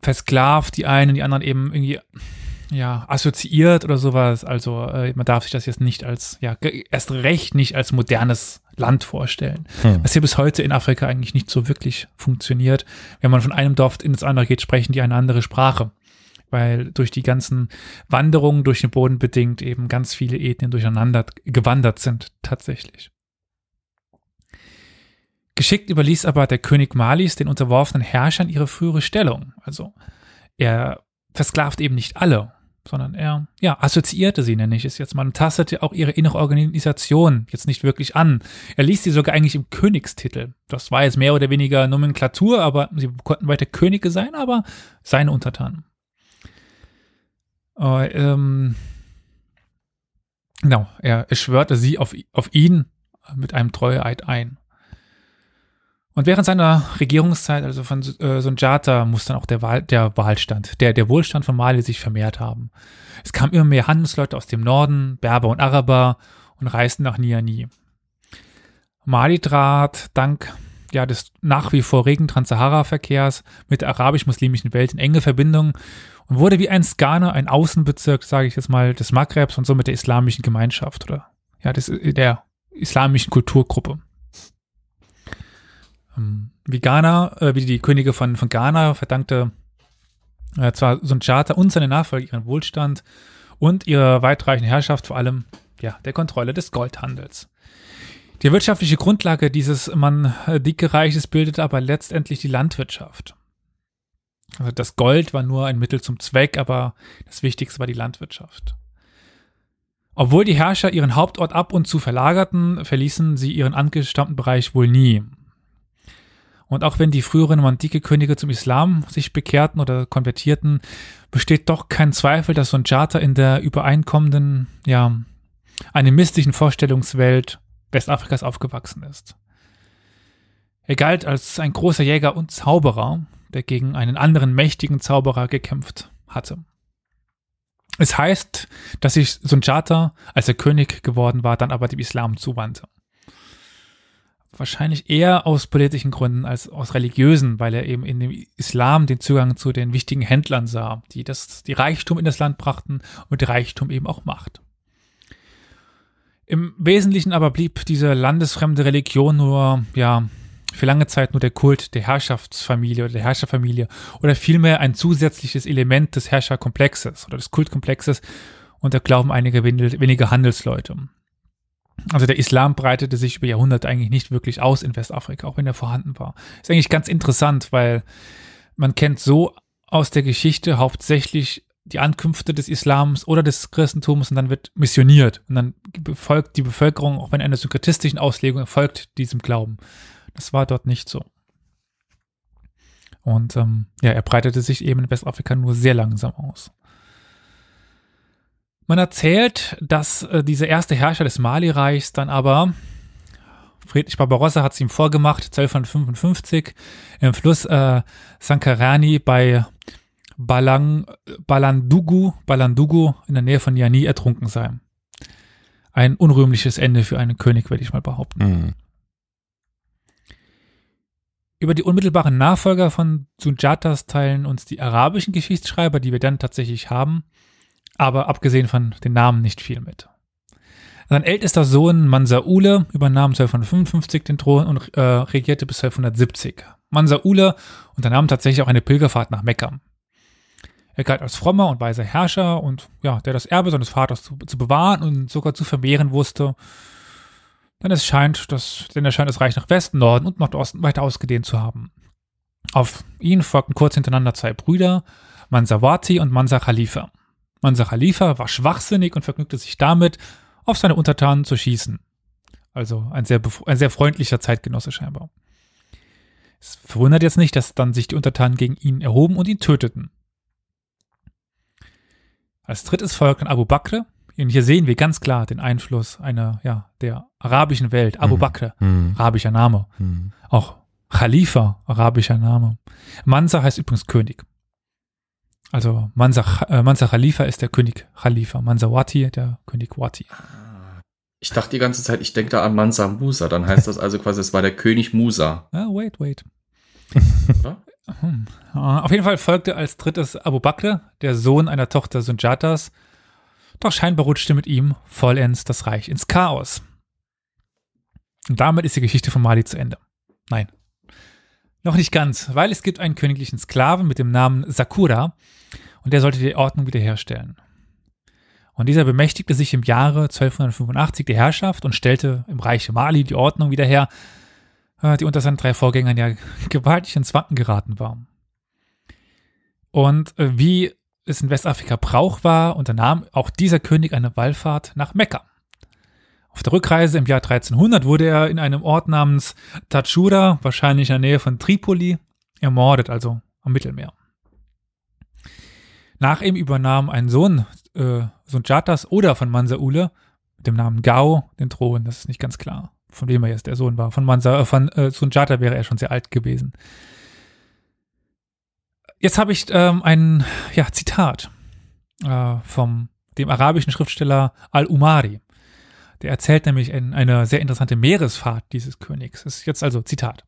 versklavt, die einen, die anderen eben irgendwie ja, assoziiert oder sowas. Also äh, man darf sich das jetzt nicht als, ja, erst recht nicht als modernes Land vorstellen. Hm. Was hier bis heute in Afrika eigentlich nicht so wirklich funktioniert. Wenn man von einem Dorf ins andere geht, sprechen die eine andere Sprache. Weil durch die ganzen Wanderungen durch den Boden bedingt eben ganz viele Ethnien durcheinander gewandert sind, tatsächlich. Geschickt überließ aber der König Malis den unterworfenen Herrschern ihre frühere Stellung. Also er versklavt eben nicht alle, sondern er ja, assoziierte sie, nenne ich es jetzt mal, und tastete auch ihre innere Organisation jetzt nicht wirklich an. Er ließ sie sogar eigentlich im Königstitel. Das war jetzt mehr oder weniger Nomenklatur, aber sie konnten weiter Könige sein, aber seine Untertanen. Äh, ähm, genau, er, er schwörte sie auf, auf ihn mit einem Treueeid ein. Und während seiner Regierungszeit, also von äh, Sunjata, muss dann auch der, Wahl, der Wahlstand, der, der Wohlstand von Mali sich vermehrt haben. Es kamen immer mehr Handelsleute aus dem Norden, Berber und Araber, und reisten nach Niani. Mali trat dank ja, des nach wie vor regen Trans-Sahara-Verkehrs mit der arabisch-muslimischen Welt in enge Verbindung und wurde wie ein Skana ein Außenbezirk, sage ich jetzt mal, des Maghrebs und somit der islamischen Gemeinschaft oder ja, des, der islamischen Kulturgruppe. Ähm, wie Ghana, äh, wie die Könige von, von Ghana verdankte äh, zwar Sunjata und seine Nachfolger ihren Wohlstand und ihre weitreichende Herrschaft vor allem ja, der Kontrolle des Goldhandels. Die wirtschaftliche Grundlage dieses man äh, dicke Reiches bildete aber letztendlich die Landwirtschaft. Also das Gold war nur ein Mittel zum Zweck, aber das Wichtigste war die Landwirtschaft. Obwohl die Herrscher ihren Hauptort ab und zu verlagerten, verließen sie ihren angestammten Bereich wohl nie. Und auch wenn die früheren Mandike-Könige zum Islam sich bekehrten oder konvertierten, besteht doch kein Zweifel, dass Sunjata in der übereinkommenden, ja, animistischen Vorstellungswelt Westafrikas aufgewachsen ist. Er galt als ein großer Jäger und Zauberer, der gegen einen anderen mächtigen Zauberer gekämpft hatte. Es heißt, dass sich Sunjata, als er König geworden war, dann aber dem Islam zuwandte. Wahrscheinlich eher aus politischen Gründen als aus religiösen, weil er eben in dem Islam den Zugang zu den wichtigen Händlern sah, die das, die Reichtum in das Land brachten und Reichtum eben auch Macht. Im Wesentlichen aber blieb diese landesfremde Religion nur, ja, für lange Zeit nur der Kult der Herrschaftsfamilie oder der Herrscherfamilie oder vielmehr ein zusätzliches Element des Herrscherkomplexes oder des Kultkomplexes und der Glauben einiger weniger Handelsleute. Also der Islam breitete sich über Jahrhunderte eigentlich nicht wirklich aus in Westafrika, auch wenn er vorhanden war. Ist eigentlich ganz interessant, weil man kennt so aus der Geschichte hauptsächlich die Ankünfte des Islams oder des Christentums und dann wird missioniert und dann folgt die Bevölkerung, auch wenn einer synkretistischen Auslegung folgt diesem Glauben. Das war dort nicht so. Und ähm, ja, er breitete sich eben in Westafrika nur sehr langsam aus. Man erzählt, dass äh, dieser erste Herrscher des Mali-Reichs dann aber, Friedrich Barbarossa hat es ihm vorgemacht, 1255 im Fluss äh, Sankarani bei Balang, Balandugu, Balandugu in der Nähe von Yani ertrunken sei. Ein unrühmliches Ende für einen König, würde ich mal behaupten. Mhm. Über die unmittelbaren Nachfolger von Sunjatas teilen uns die arabischen Geschichtsschreiber, die wir dann tatsächlich haben, aber abgesehen von den Namen nicht viel mit. Sein ältester Sohn Mansaule übernahm 1255 den Thron und äh, regierte bis 1270. Mansaule unternahm tatsächlich auch eine Pilgerfahrt nach Mekka. Er galt als frommer und weiser Herrscher und ja, der das Erbe seines Vaters zu, zu bewahren und sogar zu vermehren wusste. Denn es scheint, dass, denn er scheint das Reich nach Westen, Norden und Nordosten weiter ausgedehnt zu haben. Auf ihn folgten kurz hintereinander zwei Brüder, Mansawati und Mansa Khalifa. Mansa Khalifa war schwachsinnig und vergnügte sich damit, auf seine Untertanen zu schießen. Also ein sehr, ein sehr freundlicher Zeitgenosse scheinbar. Es verwundert jetzt nicht, dass dann sich die Untertanen gegen ihn erhoben und ihn töteten. Als drittes folgt Abu Bakr. Und hier sehen wir ganz klar den Einfluss einer, ja, der arabischen Welt. Abu mhm. Bakr, mhm. arabischer Name. Mhm. Auch Khalifa, arabischer Name. Mansa heißt übrigens König. Also Mansa, äh, Mansa Khalifa ist der König Khalifa. Mansa Wati, der König Wati. Ich dachte die ganze Zeit, ich denke da an Mansa Musa. Dann heißt das also quasi, es war der König Musa. Ah, wait, wait. Oder? Hm. Auf jeden Fall folgte als drittes Abu Bakr, der Sohn einer Tochter Sunjatas. Doch scheinbar rutschte mit ihm vollends das Reich ins Chaos. Und damit ist die Geschichte von Mali zu Ende. Nein. Noch nicht ganz, weil es gibt einen königlichen Sklaven mit dem Namen Sakura und der sollte die Ordnung wiederherstellen. Und dieser bemächtigte sich im Jahre 1285 die Herrschaft und stellte im Reich Mali die Ordnung wieder her, äh, die unter seinen drei Vorgängern ja gewaltig ins Wanken geraten war. Und äh, wie es in Westafrika Brauch war, unternahm auch dieser König eine Wallfahrt nach Mekka. Auf der Rückreise im Jahr 1300 wurde er in einem Ort namens Tachura, wahrscheinlich in der Nähe von Tripoli, ermordet, also am Mittelmeer. Nach ihm übernahm ein Sohn äh, Sunjatas oder von Mansa Ule mit dem Namen Gao den Thron. Das ist nicht ganz klar, von wem er jetzt der Sohn war. Von Mansa, äh, von äh, Sunjata wäre er schon sehr alt gewesen. Jetzt habe ich ähm, ein ja, Zitat äh, vom dem arabischen Schriftsteller Al-Umari. Der erzählt nämlich ein, eine sehr interessante Meeresfahrt dieses Königs. Das ist jetzt also Zitat.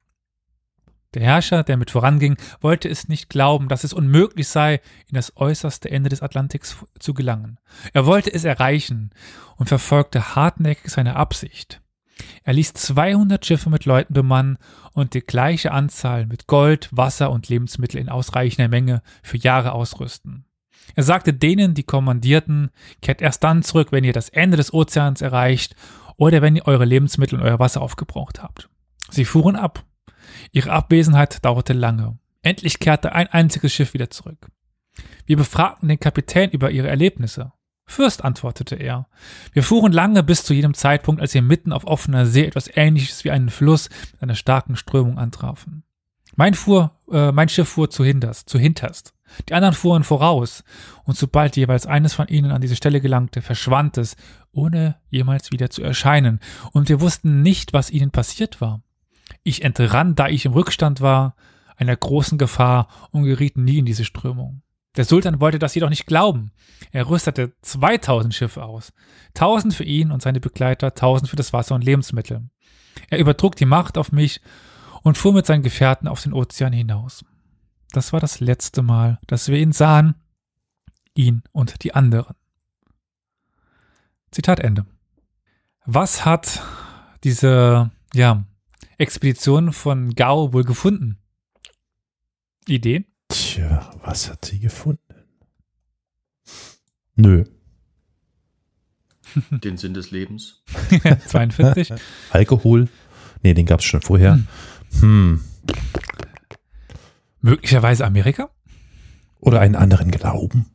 Der Herrscher, der mit voranging, wollte es nicht glauben, dass es unmöglich sei, in das äußerste Ende des Atlantiks zu gelangen. Er wollte es erreichen und verfolgte hartnäckig seine Absicht. Er ließ 200 Schiffe mit Leuten bemannen und die gleiche Anzahl mit Gold, Wasser und Lebensmittel in ausreichender Menge für Jahre ausrüsten. Er sagte denen, die kommandierten, kehrt erst dann zurück, wenn ihr das Ende des Ozeans erreicht oder wenn ihr eure Lebensmittel und euer Wasser aufgebraucht habt. Sie fuhren ab. Ihre Abwesenheit dauerte lange. Endlich kehrte ein einziges Schiff wieder zurück. Wir befragten den Kapitän über ihre Erlebnisse. Fürst, antwortete er. Wir fuhren lange bis zu jedem Zeitpunkt, als wir mitten auf offener See etwas ähnliches wie einen Fluss mit einer starken Strömung antrafen. Mein, fuhr, äh, mein Schiff fuhr zu hinterst, zu hinterst. Die anderen fuhren voraus, und sobald jeweils eines von ihnen an diese Stelle gelangte, verschwand es, ohne jemals wieder zu erscheinen, und wir wussten nicht, was ihnen passiert war. Ich entrann, da ich im Rückstand war, einer großen Gefahr und geriet nie in diese Strömung. Der Sultan wollte das jedoch nicht glauben. Er rüstete 2000 Schiffe aus. 1000 für ihn und seine Begleiter, 1000 für das Wasser und Lebensmittel. Er übertrug die Macht auf mich und fuhr mit seinen Gefährten auf den Ozean hinaus. Das war das letzte Mal, dass wir ihn sahen, ihn und die anderen. Zitat Ende. Was hat diese, ja, Expedition von Gao wohl gefunden? Ideen? Tja, was hat sie gefunden? Nö. Den Sinn des Lebens. 42. Alkohol? Nee, den gab es schon vorher. Hm. Möglicherweise Amerika? Oder einen anderen Glauben?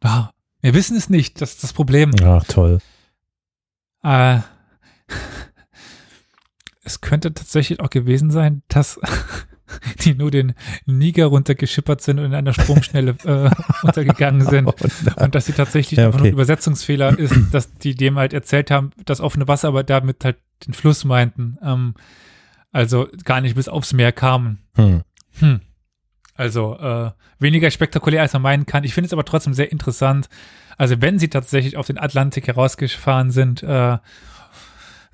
Ah, wir wissen es nicht, das ist das Problem. Ja, toll. Äh, es könnte tatsächlich auch gewesen sein, dass die nur den Niger runtergeschippert sind und in einer Sprungschnelle äh, untergegangen sind. Oh und dass sie tatsächlich Ja, okay. ein Übersetzungsfehler ist, dass die dem halt erzählt haben, das offene Wasser, aber damit halt den Fluss meinten. Ähm, also gar nicht bis aufs Meer kamen. Hm. Hm. Also äh, weniger spektakulär, als man meinen kann. Ich finde es aber trotzdem sehr interessant. Also wenn sie tatsächlich auf den Atlantik herausgefahren sind, äh,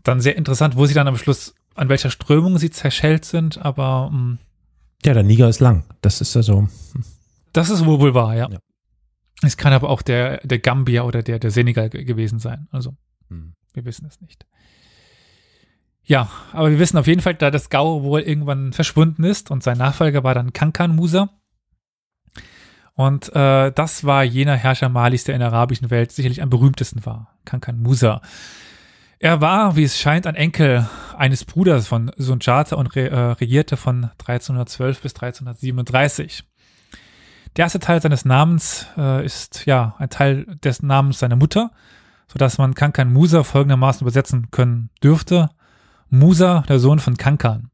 dann sehr interessant, wo sie dann am Schluss, an welcher Strömung sie zerschellt sind. Aber mh, Ja, der Niger ist lang. Das ist ja so. das ist wohl, wohl wahr, ja. Ja. Es kann aber auch der, der Gambia oder der, der Senegal ge- gewesen sein. Also Hm. wir wissen es nicht. Ja, aber wir wissen auf jeden Fall, da das Gao wohl irgendwann verschwunden ist und sein Nachfolger war dann Kankan Musa. Und äh, das war jener Herrscher Malis, der in der arabischen Welt sicherlich am berühmtesten war, Kankan Musa. Er war, wie es scheint, ein Enkel eines Bruders von Sunjata und re, äh, regierte von 1312 bis 1337. Der erste Teil seines Namens äh, ist ja ein Teil des Namens seiner Mutter, sodass man Kankan Musa folgendermaßen übersetzen können dürfte. Musa, der Sohn von Kankan.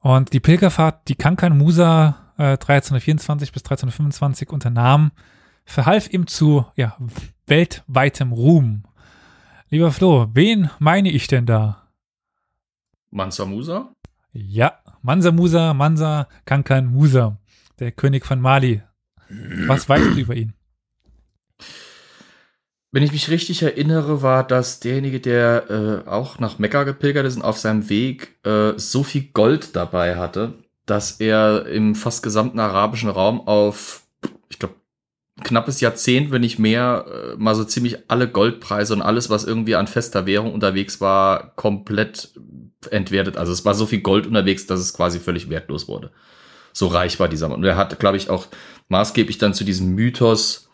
Und die Pilgerfahrt, die Kankan Musa äh, 1324 bis 1325 unternahm, verhalf ihm zu ja, weltweitem Ruhm. Lieber Flo, wen meine ich denn da? Mansa Musa? Ja, Mansa Musa, Mansa Kankan Musa, der König von Mali. Was weißt du über ihn? Wenn ich mich richtig erinnere, war das derjenige, der äh, auch nach Mekka gepilgert ist und auf seinem Weg äh, so viel Gold dabei hatte, dass er im fast gesamten arabischen Raum auf, ich glaube, knappes Jahrzehnt, wenn nicht mehr, äh, mal so ziemlich alle Goldpreise und alles, was irgendwie an fester Währung unterwegs war, komplett entwertet. Also es war so viel Gold unterwegs, dass es quasi völlig wertlos wurde. So reich war dieser Mann. Und er hat, glaube ich, auch maßgeblich dann zu diesem Mythos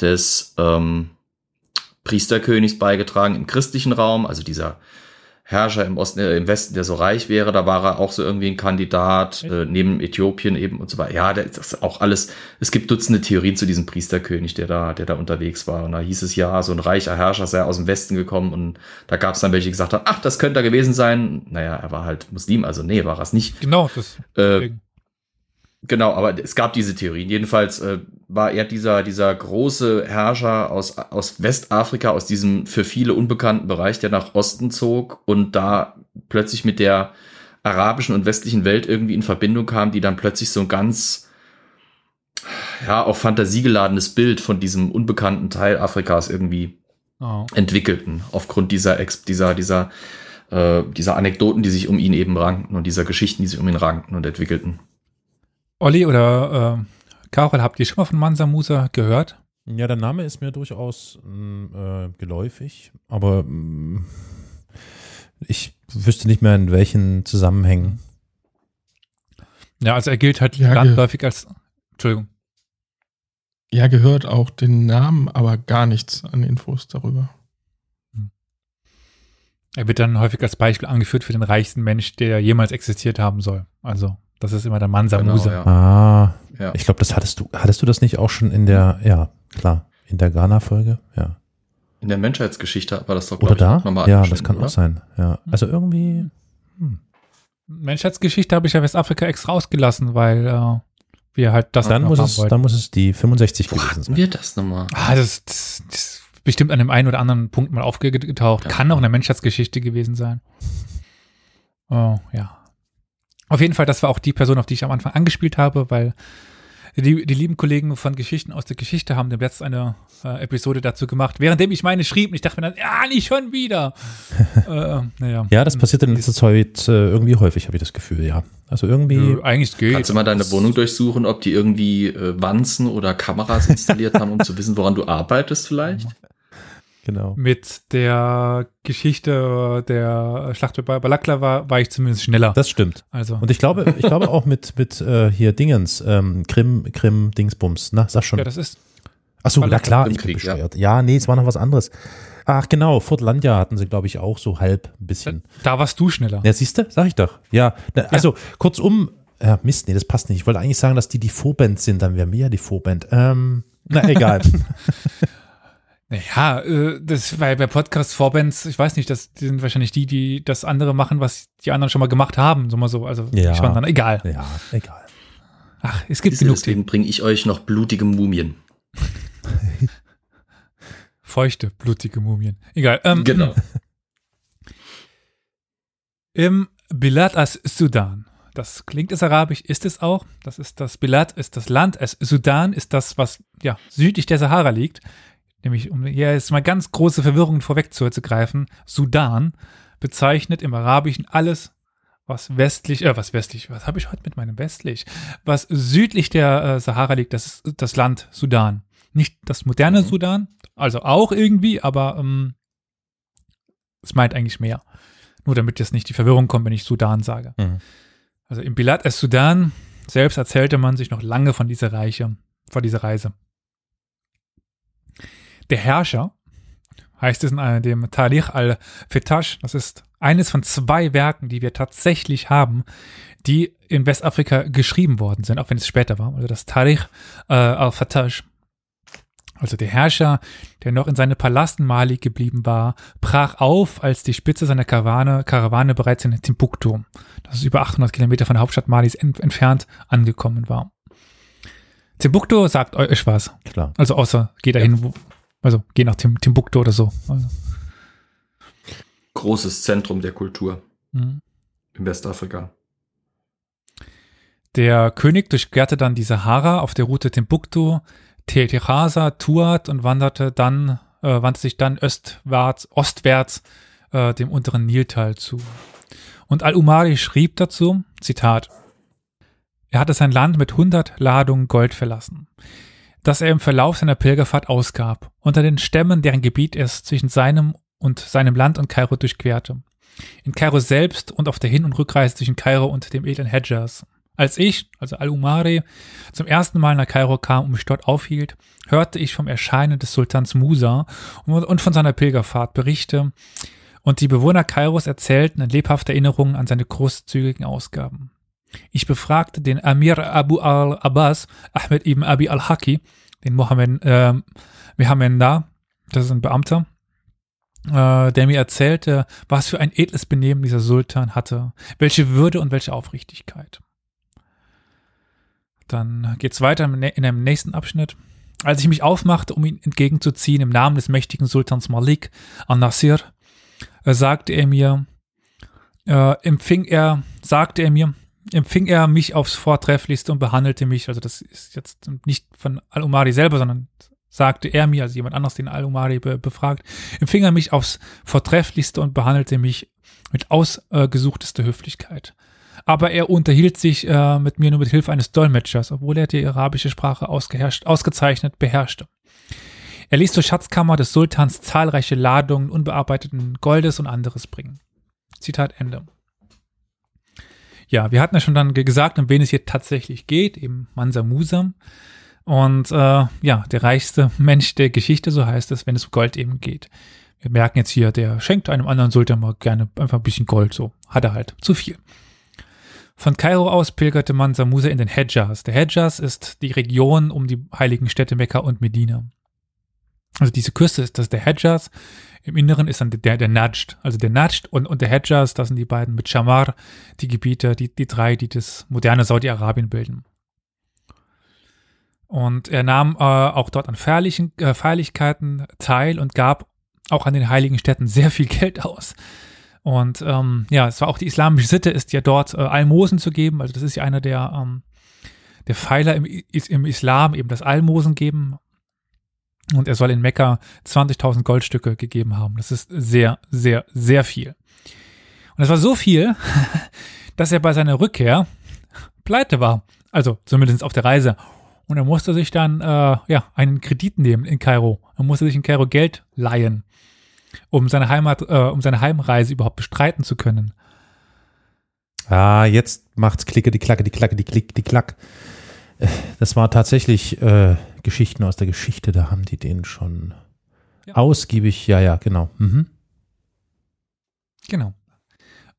des ähm, Priesterkönigs beigetragen im christlichen Raum, also dieser Herrscher im Osten, äh, im Westen, der so reich wäre, da war er auch so irgendwie ein Kandidat, äh, neben Äthiopien eben und so weiter. Ja, das ist auch alles, es gibt Dutzende Theorien zu diesem Priesterkönig, der da, der da unterwegs war. Und da hieß es ja, so ein reicher Herrscher sei aus dem Westen gekommen und da gab es dann welche, die gesagt haben, ach, das könnte er gewesen sein. Naja, er war halt Muslim, also nee, war er es nicht. Genau, das. Äh, Genau, aber es gab diese Theorien. Jedenfalls äh, war er dieser, dieser große Herrscher aus, aus Westafrika, aus diesem für viele unbekannten Bereich, der nach Osten zog und da plötzlich mit der arabischen und westlichen Welt irgendwie in Verbindung kam, die dann plötzlich so ein ganz, ja, auf Fantasie geladenes Bild von diesem unbekannten Teil Afrikas irgendwie Oh. entwickelten, aufgrund dieser, Ex dieser, dieser, äh, dieser Anekdoten, die sich um ihn eben rankten und dieser Geschichten, die sich um ihn rankten und entwickelten. Olli oder äh, Carol, habt ihr schon mal von Mansa Musa gehört? Ja, der Name ist mir durchaus mh, äh, geläufig, aber mh, ich wüsste nicht mehr in welchen Zusammenhängen. Ja, also er gilt halt Ja, landläufig als, Entschuldigung, Ja, gehört auch den Namen, aber gar nichts an Infos darüber. er wird dann häufig als Beispiel angeführt für den reichsten Mensch, der jemals existiert haben soll. Also, das ist immer der Mansa Genau, Musa. ja. Ah, Ja. ich glaube, das hattest du, hattest du das nicht auch schon in der, ja, klar, in der Ghana-Folge? Ja. In der Menschheitsgeschichte war das doch, Oder da? nochmal Ja, das kann oder? auch sein. Ja. Also irgendwie, hm. Menschheitsgeschichte habe ich ja Westafrika extra ausgelassen, weil äh, wir halt das dann noch muss es, wollten. dann muss es die 65 Wo gewesen sein. wir das nochmal? Ah, das, das, das ist bestimmt an dem einen oder anderen Punkt mal aufgetaucht. Ja. Kann auch in der Menschheitsgeschichte gewesen sein. Oh, ja. Auf jeden Fall, das war auch die Person, auf die ich am Anfang angespielt habe, weil die, die lieben Kollegen von Geschichten aus der Geschichte haben dem letzten eine äh, Episode dazu gemacht, währenddem ich meine schrieb und ich dachte mir dann, ja, nicht schon wieder. äh, naja. Ja, das passiert in letzter Zeit äh, irgendwie häufig, habe ich das Gefühl, ja. Also irgendwie, Nö, Eigentlich geht. Kannst du mal deine Wohnung durchsuchen, ob die irgendwie äh, Wanzen oder Kameras installiert haben, um zu wissen, woran du arbeitest vielleicht? Genau. Mit der Geschichte der Schlacht bei Balaklava war ich zumindest schneller. Das stimmt. also, Und ich glaube, ich glaube auch mit, mit äh, hier Dingens, ähm, Krim, Krim, Dingsbums, na, sag schon. ja, das ist Achso, na klar, ich bin Krieg, ja. bescheuert. Ja. nee, es war noch was anderes. Ach genau, Fort Landia hatten sie, glaube ich, auch so halb ein bisschen. Da warst du schneller. Ja, siehst du? Sag ich doch. Ja, na, also kurzum, ja, Mist, nee, das passt nicht. Ich wollte eigentlich sagen, dass die die Vorband sind, dann wären wir ja die Vorband. Ähm, na, egal. Naja, äh, das weil bei Podcast-Vorbands, ich weiß nicht, das die sind wahrscheinlich die, die das andere machen, was die anderen schon mal gemacht haben, so mal so. Also Ja. dann egal. ja, egal. Ach, es gibt genug Deswegen bringe ich euch noch blutige Mumien. feuchte, blutige Mumien. Egal. Ähm, Genau. Im Bilad as Sudan. Das klingt es arabisch, ist es auch. Das ist das Bilad, ist das Land. Es Sudan ist das, was ja südlich der Sahara liegt. Nämlich, um hier jetzt mal ganz große Verwirrung vorwegzugreifen, Sudan bezeichnet im Arabischen alles, was westlich, äh, was westlich, was habe ich heute mit meinem westlich? Was südlich der äh, Sahara liegt, das ist das Land Sudan. Nicht das moderne Mhm. Sudan, also auch irgendwie, aber ähm, es meint eigentlich mehr. Nur damit jetzt nicht die Verwirrung kommt, wenn ich Sudan sage. Mhm. Also im Bilad es Sudan selbst erzählte man sich noch lange von dieser Reiche, von dieser Reise. Der Herrscher, heißt es in einem- dem Tarikh al-Fetash, das ist eines von zwei Werken, die wir tatsächlich haben, die in Westafrika geschrieben worden sind, auch wenn es später war. Also das Tarikh äh, al-Fetash. Also der Herrscher, der noch in seinem Palast in Mali geblieben war, brach auf, als die Spitze seiner Karawane, Karawane bereits in Timbuktu, das ist über 800 Kilometer von der Hauptstadt Malis ent entfernt, angekommen war. Timbuktu sagt euch was. Klar. Also außer geh dahin, wo, also geh nach Tim Timbuktu oder so. Also, Großes Zentrum der Kultur mhm. in Westafrika. Der König durchquerte dann die Sahara auf der Route Timbuktu, Terasa, Tuat und wanderte dann, äh, wandte sich dann östwärts, ostwärts äh, dem unteren Niltal zu. Und Al-Umari schrieb dazu, Zitat, er hatte sein Land mit 100 Ladungen Gold verlassen, das er im Verlauf seiner Pilgerfahrt ausgab, unter den Stämmen, deren Gebiet er zwischen seinem und seinem Land und Kairo durchquerte. In Kairo selbst und auf der Hin- und Rückreise zwischen Kairo und dem edlen Hedjas. Als ich, also Al-Umari, zum ersten Mal nach Kairo kam und mich dort aufhielt, hörte ich vom Erscheinen des Sultans Musa und von seiner Pilgerfahrt Berichte und die Bewohner Kairos erzählten in lebhafter Erinnerung an seine großzügigen Ausgaben. Ich befragte den Amir Abu al-Abbas, Ahmed ibn Abi al-Haki, den Mohammed, äh, Mohammed das ist ein Beamter, äh, der mir erzählte, was für ein edles Benehmen dieser Sultan hatte, welche Würde und welche Aufrichtigkeit. Dann geht's weiter in einem nächsten Abschnitt. Als ich mich aufmachte, um ihn entgegenzuziehen im Namen des mächtigen Sultans Malik an-Nasir, äh, sagte er mir, äh, empfing er, sagte er mir, empfing er mich aufs Vortrefflichste und behandelte mich, also das ist jetzt nicht von Al-Umari selber, sondern sagte er mir, also jemand anderes, den Al-Umari be befragt, empfing er mich aufs Vortrefflichste und behandelte mich mit ausgesuchtester Höflichkeit. Aber er unterhielt sich äh, mit mir nur mit Hilfe eines Dolmetschers, obwohl er die arabische Sprache ausgezeichnet beherrschte. Er ließ zur Schatzkammer des Sultans zahlreiche Ladungen unbearbeiteten Goldes und anderes bringen. Zitat Ende. Ja, wir hatten ja schon dann gesagt, um wen es hier tatsächlich geht, eben Mansa Musa. Und äh, ja, der reichste Mensch der Geschichte, so heißt es, wenn es um Gold eben geht. Wir merken jetzt hier, der schenkt einem anderen Sultan mal gerne einfach ein bisschen Gold, so hat er halt zu viel. Von Kairo aus pilgerte Mansa Musa in den Hedjas. Der Hedjas ist die Region um die heiligen Städte Mekka und Medina. Also diese Küste ist das der Hedjas. Im Inneren ist dann der, der Najd. Also der Najd und, und der Hedjas, das sind die beiden mit Shamar, die Gebiete, die, die drei, die das moderne Saudi-Arabien bilden. Und er nahm äh, auch dort an Feierlichen, äh, Feierlichkeiten teil und gab auch an den heiligen Städten sehr viel Geld aus. Und ähm, ja, es war auch die islamische Sitte, ist ja dort äh, Almosen zu geben. Also das ist ja einer der, ähm, der Pfeiler im, im Islam, eben das Almosen geben. Und er soll in Mekka 20.000 Goldstücke gegeben haben. Das ist sehr, sehr, sehr viel. Und es war so viel, dass er bei seiner Rückkehr pleite war. Also zumindest auf der Reise. Und er musste sich dann äh, ja einen Kredit nehmen in Kairo. Er musste sich in Kairo Geld leihen um seine Heimat, äh, um seine Heimreise überhaupt bestreiten zu können. Ah, jetzt macht's klicke, die Klacke, die Klacke, die Klick, die Klack. Äh, das war tatsächlich äh, Geschichten aus der Geschichte, da haben die den schon ja. ausgiebig, ja, ja, genau. Mhm. Genau.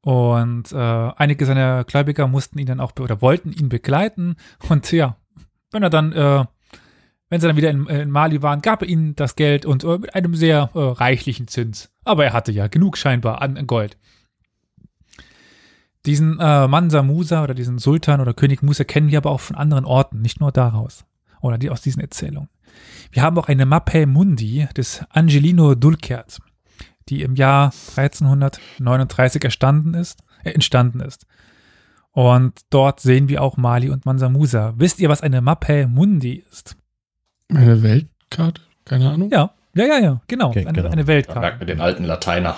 Und äh, einige seiner Gläubiger mussten ihn dann auch oder wollten ihn begleiten. Und ja, wenn er dann äh, wenn sie dann wieder in, in Mali waren, gab er ihnen das Geld und äh, mit einem sehr äh, reichlichen Zins. Aber er hatte ja genug scheinbar an Gold. Diesen äh, Mansa Musa oder diesen Sultan oder König Musa kennen wir aber auch von anderen Orten, nicht nur daraus oder die aus diesen Erzählungen. Wir haben auch eine Mappe Mundi des Angelino Dulcert, die im Jahr 1339 erstanden ist, äh, entstanden ist. Und dort sehen wir auch Mali und Mansa Musa. Wisst ihr, was eine Mappe Mundi ist? Eine Weltkarte? Keine Ahnung. Ja, ja, ja, ja, genau. Okay, eine, genau. eine Weltkarte. Merkt mit den alten Lateiner.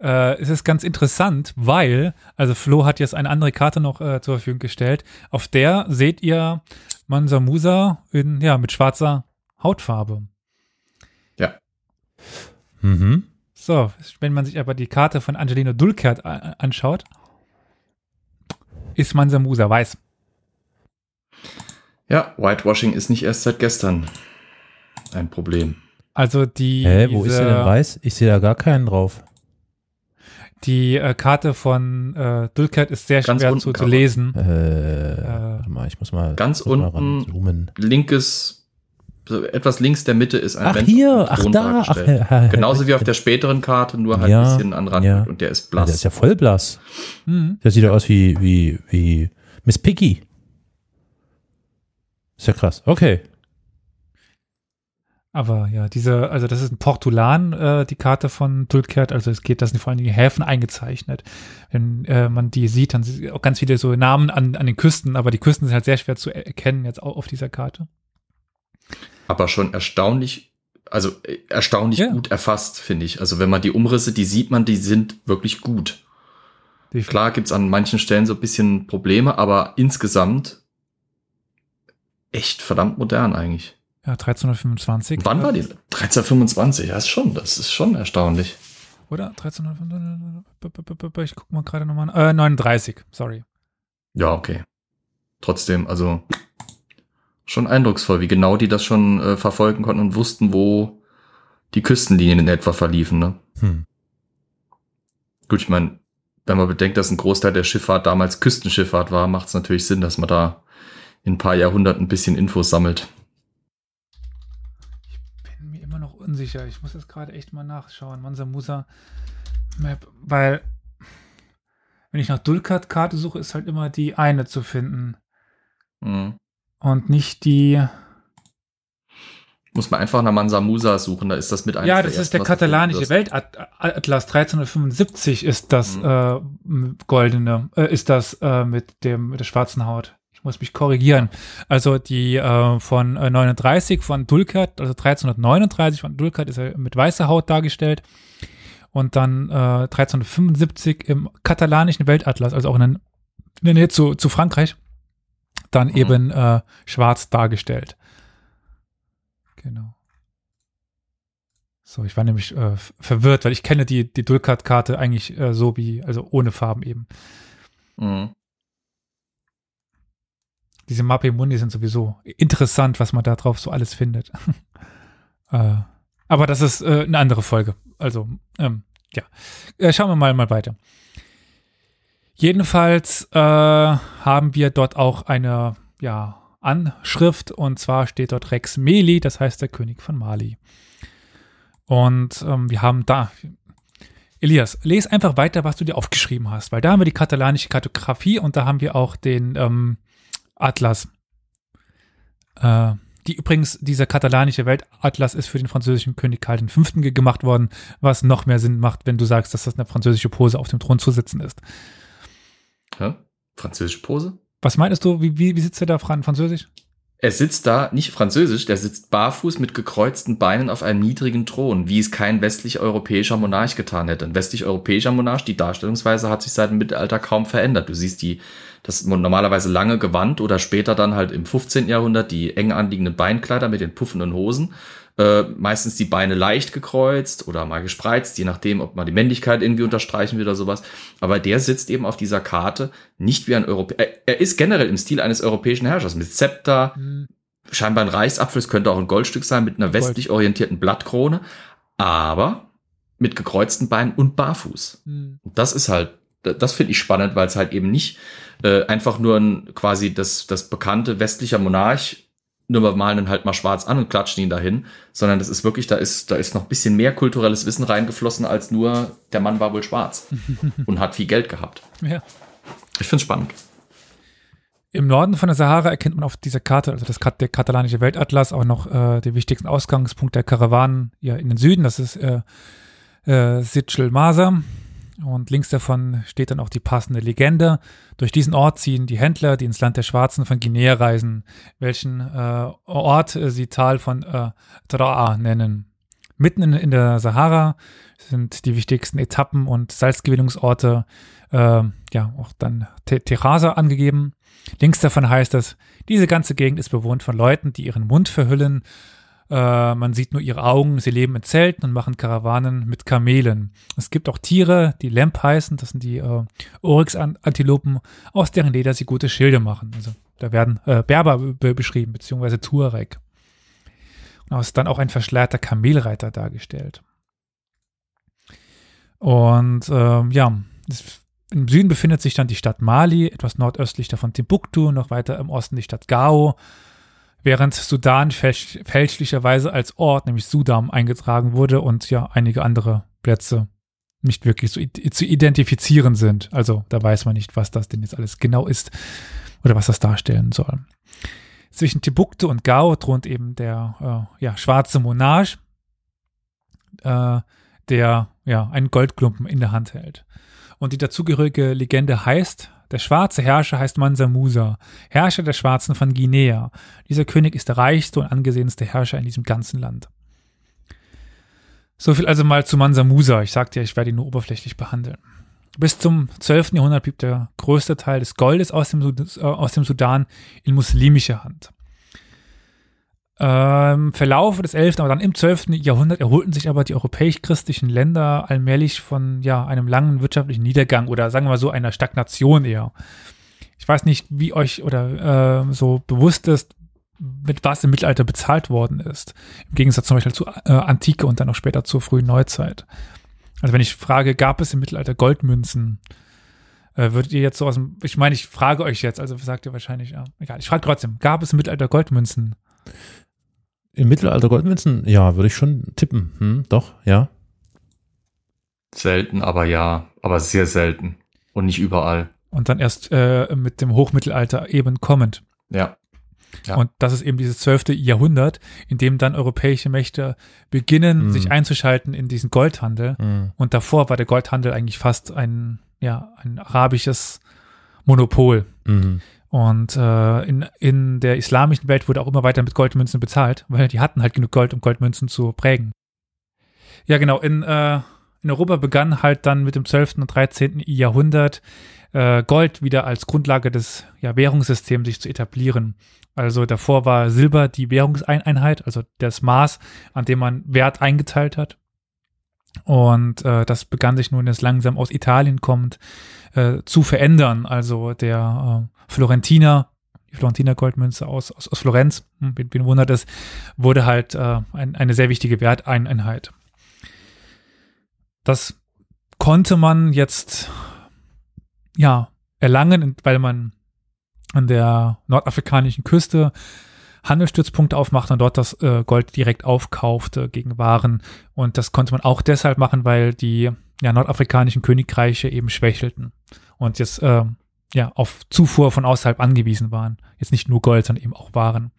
Äh, es ist ganz interessant, weil, also Flo hat jetzt eine andere Karte noch äh, zur Verfügung gestellt. Auf der seht ihr Mansa Musa in, ja, mit schwarzer Hautfarbe. Ja. Mhm. So, wenn man sich aber die Karte von Angelino Dulkert anschaut, ist Mansa Musa weiß. Ja, Whitewashing ist nicht erst seit gestern ein Problem. Also die. Hä, wo diese, ist er denn weiß? Ich sehe da gar keinen drauf. Die äh, Karte von äh, Dulkert ist sehr ganz schwer zu, zu, lesen. Äh, äh, warte mal, ich muss mal ganz muss unten mal linkes, so etwas links der Mitte ist ein Ach hier, ach da, ach, genauso wie auf der späteren Karte, nur halt ja, ein bisschen an Rand ja. und der ist blass. Ja, der ist ja voll blass. Mhm. Der sieht ja aus wie wie wie Miss Piggy. Ist ja krass. Okay. Aber ja, diese, also das ist ein Portulan, äh, die Karte von Tulkert, also es geht, das sind vor allen Dingen Häfen eingezeichnet. Wenn äh, man die sieht, dann sind auch ganz viele so Namen an, an den Küsten, aber die Küsten sind halt sehr schwer zu erkennen jetzt auch auf dieser Karte. Aber schon erstaunlich, also äh, erstaunlich ja. gut erfasst, finde ich. Also wenn man die Umrisse, die sieht man, die sind wirklich gut. Definitiv. Klar gibt's an manchen Stellen so ein bisschen Probleme, aber insgesamt echt verdammt modern eigentlich. Ja, 1325. Wann war die? 1325, ja, ist schon, das ist schon erstaunlich. Oder? 1325, ich guck mal gerade nochmal. Äh, 39, sorry. Ja, okay. Trotzdem, also schon eindrucksvoll, wie genau die das schon äh, verfolgen konnten und wussten, wo die Küstenlinien in etwa verliefen, ne? Hm. Gut, ich meine, wenn man bedenkt, dass ein Großteil der Schifffahrt damals Küstenschifffahrt war, macht es natürlich Sinn, dass man da in ein paar Jahrhunderten ein bisschen Infos sammelt. Ich bin mir immer noch unsicher. Ich muss jetzt gerade echt mal nachschauen. Mansa Musa Map, weil wenn ich nach Dulkat-Karte suche, ist halt immer die eine zu finden. und nicht die. Muss man einfach nach Mansa Musa suchen, da ist das mit einem. Ja, das ist der katalanische Weltatlas 1375 ist das mhm. äh, goldene, äh, ist das äh, mit dem mit der schwarzen Haut. Ich muss mich korrigieren. Also die äh, von äh, 39 von Dulkat, also 1339 von Dulkat ist er mit weißer Haut dargestellt und dann äh, 1375 im katalanischen Weltatlas, also auch in, in der Nähe zu, zu Frankreich, dann mhm. eben äh, schwarz dargestellt. Genau. So, ich war nämlich äh, verwirrt, weil ich kenne die, die Dulkat-Karte eigentlich äh, so wie, also ohne Farben eben. Mhm. Diese Mappe Mundi sind sowieso interessant, was man da drauf so alles findet. äh, aber das ist äh, eine andere Folge. Also, ähm, ja. Äh, schauen wir mal, mal weiter. Jedenfalls äh, haben wir dort auch eine, ja, Anschrift und zwar steht dort Rex Meli, das heißt der König von Mali. Und ähm, wir haben da, Elias, lese einfach weiter, was du dir aufgeschrieben hast, weil da haben wir die katalanische Kartografie und da haben wir auch den ähm, Atlas. Äh, die übrigens, dieser katalanische Weltatlas ist für den französischen König Karl V. gemacht worden, was noch mehr Sinn macht, wenn du sagst, dass das eine französische Pose auf dem Thron zu sitzen ist. Ja? Französische Pose? Was meinst du, wie, wie, wie sitzt er da französisch? Er sitzt da, nicht französisch, der sitzt barfuß mit gekreuzten Beinen auf einem niedrigen Thron, wie es kein westlich-europäischer Monarch getan hätte. Ein westlich-europäischer Monarch, die Darstellungsweise hat sich seit dem Mittelalter kaum verändert. Du siehst die, das normalerweise lange Gewand oder später dann halt im 15. Jahrhundert die eng anliegenden Beinkleider mit den puffenden Hosen äh, meistens die Beine leicht gekreuzt oder mal gespreizt, je nachdem, ob man die Männlichkeit irgendwie unterstreichen will oder sowas. Aber der sitzt eben auf dieser Karte nicht wie ein Europäer. Er, ist generell im Stil eines europäischen Herrschers mit Zepter, mhm. scheinbar ein Reichsapfel, es könnte auch ein Goldstück sein, mit einer westlich orientierten Blattkrone, aber mit gekreuzten Beinen und barfuß. Mhm. Das ist halt, das finde ich spannend, weil es halt eben nicht äh, einfach nur ein, quasi das, das bekannte westlicher Monarch nur wir malen ihn halt mal schwarz an und klatschen ihn dahin, sondern das ist wirklich, da ist, da ist noch ein bisschen mehr kulturelles Wissen reingeflossen als nur, der Mann war wohl schwarz und hat viel Geld gehabt. Ja. Ich finde es spannend. Im Norden von der Sahara erkennt man auf dieser Karte, also das der katalanische Weltatlas, auch noch äh, den wichtigsten Ausgangspunkt der Karawanen ja, in den Süden. Das ist äh, äh, Sitchel Masa. Und links davon steht dann auch die passende Legende. Durch diesen Ort ziehen die Händler, die ins Land der Schwarzen von Guinea reisen, welchen äh, Ort äh, sie Tal von äh, Tra'a nennen. Mitten in, in, der Sahara sind die wichtigsten Etappen und Salzgewinnungsorte, äh, ja, auch dann Terrasa angegeben. Links davon heißt es, diese ganze Gegend ist bewohnt von Leuten, die ihren Mund verhüllen äh, man sieht nur ihre Augen. Sie leben in Zelten und machen Karawanen mit Kamelen. Es gibt auch Tiere, die Lamp heißen. Das sind die äh, Oryx-Antilopen, aus deren Leder sie gute Schilde machen. Also da werden äh, Berber beschrieben, beziehungsweise Tuareg. Und da ist dann auch ein verschleierter Kamelreiter dargestellt. Und ähm, ja, es, im Süden befindet sich dann die Stadt Mali, etwas nordöstlich davon Timbuktu, noch weiter im Osten die Stadt Gao während Sudan fälsch fälschlicherweise als Ort, nämlich Sudam, eingetragen wurde und ja einige andere Plätze nicht wirklich zu, zu identifizieren sind. Also da weiß man nicht, was das denn jetzt alles genau ist oder was das darstellen soll. Zwischen Timbuktu und Gao thront eben der äh, ja, schwarze Monarch, äh, der ja einen Goldklumpen in der Hand hält. Und die dazugehörige Legende heißt, der schwarze Herrscher heißt Mansa Musa, Herrscher der Schwarzen von Guinea. Dieser König ist der reichste und angesehenste Herrscher in diesem ganzen Land. So viel also mal zu Mansa Musa. Ich sagte ja, ich werde ihn nur oberflächlich behandeln. Bis zum 12. Jahrhundert blieb der größte Teil des Goldes aus dem, äh, aus dem Sudan in muslimischer Hand. Ähm, Verlauf des 11., aber dann im 12. Jahrhundert erholten sich aber die europäisch-christlichen Länder allmählich von ja, einem langen wirtschaftlichen Niedergang oder sagen wir mal so einer Stagnation eher. Ich weiß nicht, wie euch oder äh, so bewusst ist, mit was im Mittelalter bezahlt worden ist. Im Gegensatz zum Beispiel zur äh, Antike und dann auch später zur frühen Neuzeit. Also wenn ich frage, gab es im Mittelalter Goldmünzen? Äh, würdet ihr jetzt so aus dem, ich meine, ich frage euch jetzt, also sagt ihr wahrscheinlich, ja, egal, ich frage trotzdem, gab es im Mittelalter Goldmünzen? Im Mittelalter Goldmünzen? Ja, würde ich schon tippen. Hm, doch, ja. Selten, aber ja. Aber sehr selten. Und nicht überall. Und dann erst äh, mit dem Hochmittelalter eben kommend. Ja. Ja. Und das ist eben dieses zwölfte Jahrhundert, in dem dann europäische Mächte beginnen, Mhm. sich einzuschalten in diesen Goldhandel. Mhm. Und davor war der Goldhandel eigentlich fast ein, ja, ein arabisches Monopol. Mhm. Und äh, in, in der islamischen Welt wurde auch immer weiter mit Goldmünzen bezahlt, weil die hatten halt genug Gold, um Goldmünzen zu prägen. Ja, genau. In, äh, in Europa begann halt dann mit dem 12. und 13. Jahrhundert äh, Gold wieder als Grundlage des ja, Währungssystems sich zu etablieren. Also davor war Silber die Währungseinheit, also das Maß, an dem man Wert eingeteilt hat. Und äh, das begann sich nun jetzt langsam aus Italien kommend äh, zu verändern. Also der äh, Florentiner, die Florentiner Goldmünze aus, aus, aus Florenz, hm, wen, wen wundert es, wurde halt äh, ein, eine sehr wichtige Werteinheit. Das konnte man jetzt ja erlangen, weil man an der nordafrikanischen Küste Handelsstützpunkte aufmachte und dort das äh, Gold direkt aufkaufte gegen Waren. Und das konnte man auch deshalb machen, weil die ja, nordafrikanischen Königreiche eben schwächelten und jetzt äh, ja auf Zufuhr von außerhalb angewiesen waren. Jetzt nicht nur Gold, sondern eben auch Waren.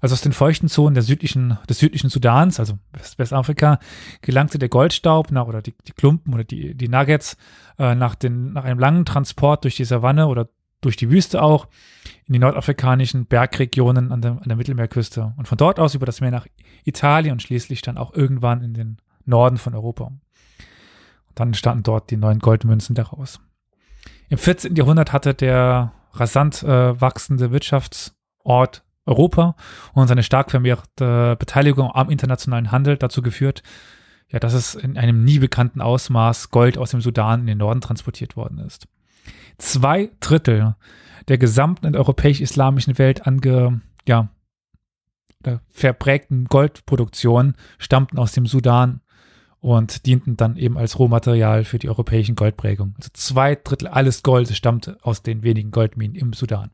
Also aus den feuchten Zonen der südlichen, des südlichen Sudans, also West Westafrika, gelangte der Goldstaub nach, oder die, die Klumpen oder die, die Nuggets äh, nach, den, nach einem langen Transport durch die Savanne oder durch die Wüste auch in die nordafrikanischen Bergregionen an der, an der Mittelmeerküste und von dort aus über das Meer nach Italien und schließlich dann auch irgendwann in den Norden von Europa. Und dann entstanden dort die neuen Goldmünzen daraus. Im 14. Jahrhundert hatte der rasant äh, wachsende Wirtschaftsort Europa und seine stark vermehrte Beteiligung am internationalen Handel dazu geführt, ja, dass es in einem nie bekannten Ausmaß Gold aus dem Sudan in den Norden transportiert worden ist. Zwei Drittel der gesamten europäisch-islamischen Welt ange, ja, verprägten Goldproduktion stammten aus dem Sudan und dienten dann eben als Rohmaterial für die europäischen Goldprägungen. Also zwei Drittel alles Goldes stammte aus den wenigen Goldminen im Sudan.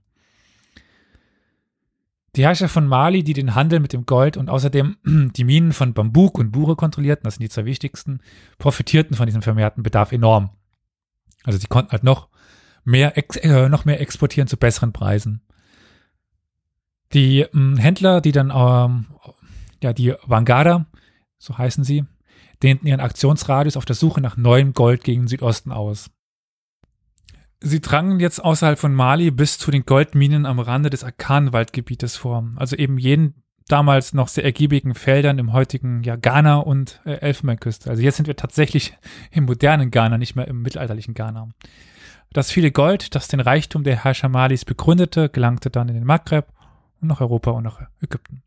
Die Herrscher von Mali, die den Handel mit dem Gold und außerdem die Minen von Bambuk und Bure kontrollierten, das sind die zwei wichtigsten, profitierten von diesem vermehrten Bedarf enorm. Also sie konnten halt noch mehr, äh, noch mehr exportieren zu besseren Preisen. Die ähm, Händler, die dann, ähm, ja, die Wangara, so heißen sie, dehnten ihren Aktionsradius auf der Suche nach neuem Gold gegen den Südosten aus. Sie drangen jetzt außerhalb von Mali bis zu den Goldminen am Rande des Akan-Waldgebietes vor, also eben jenen damals noch sehr ergiebigen Feldern im heutigen ja, Ghana und äh, Elfenbeinküste. Also jetzt sind wir tatsächlich im modernen Ghana, nicht mehr im mittelalterlichen Ghana. Das viele Gold, das den Reichtum der Herrscher Malis begründete, gelangte dann in den Maghreb und nach Europa und nach Ägypten.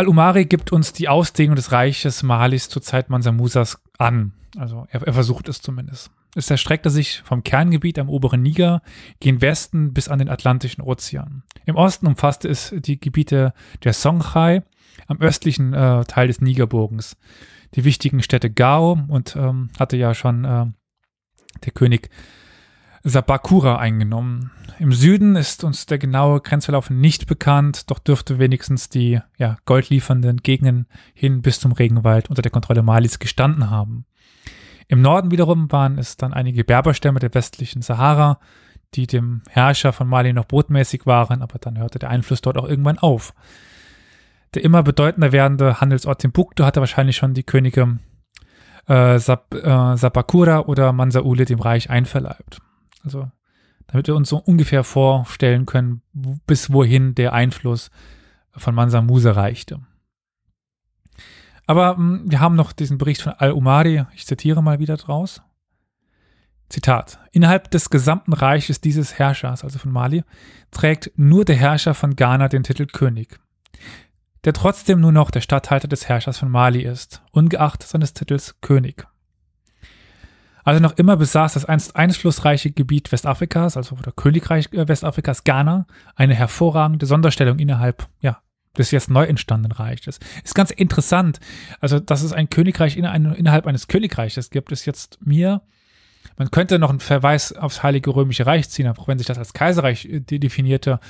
Al-Umari gibt uns die Ausdehnung des Reiches Malis zur Zeit Mansa Musas an. Also er, er versucht es zumindest. Es erstreckte sich vom Kerngebiet am oberen Niger gen Westen bis an den Atlantischen Ozean. Im Osten umfasste es die Gebiete der Songhai am östlichen äh, Teil des Nigerbogens, die wichtigen Städte Gao und ähm, hatte ja schon äh, der König Sabakura eingenommen. Im Süden ist uns der genaue Grenzverlauf nicht bekannt, doch dürfte wenigstens die ja, goldliefernden Gegenden hin bis zum Regenwald unter der Kontrolle Malis gestanden haben. Im Norden wiederum waren es dann einige Berberstämme der westlichen Sahara, die dem Herrscher von Mali noch botmäßig waren, aber dann hörte der Einfluss dort auch irgendwann auf. Der immer bedeutender werdende Handelsort Timbuktu hatte wahrscheinlich schon die Könige äh, Sab, äh, Sabakura oder Mansaule dem Reich einverleibt. Also, damit wir uns so ungefähr vorstellen können, bis wohin der Einfluss von Mansa Musa reichte. Aber mh, wir haben noch diesen Bericht von Al-Umari, ich zitiere mal wieder draus. Zitat. Innerhalb des gesamten Reiches dieses Herrschers, also von Mali, trägt nur der Herrscher von Ghana den Titel König, der trotzdem nur noch der Statthalter des Herrschers von Mali ist, ungeachtet seines Titels König. Also noch immer besaß das einst einflussreiche Gebiet Westafrikas, also oder Königreich Westafrikas Ghana, eine hervorragende Sonderstellung innerhalb, ja, des jetzt neu entstandenen Reiches. Ist ganz interessant. Also, dass es ein Königreich in ein, innerhalb eines Königreiches gibt, ist jetzt mir, man könnte noch einen Verweis aufs Heilige Römische Reich ziehen, auch wenn sich das als Kaiserreich definierte.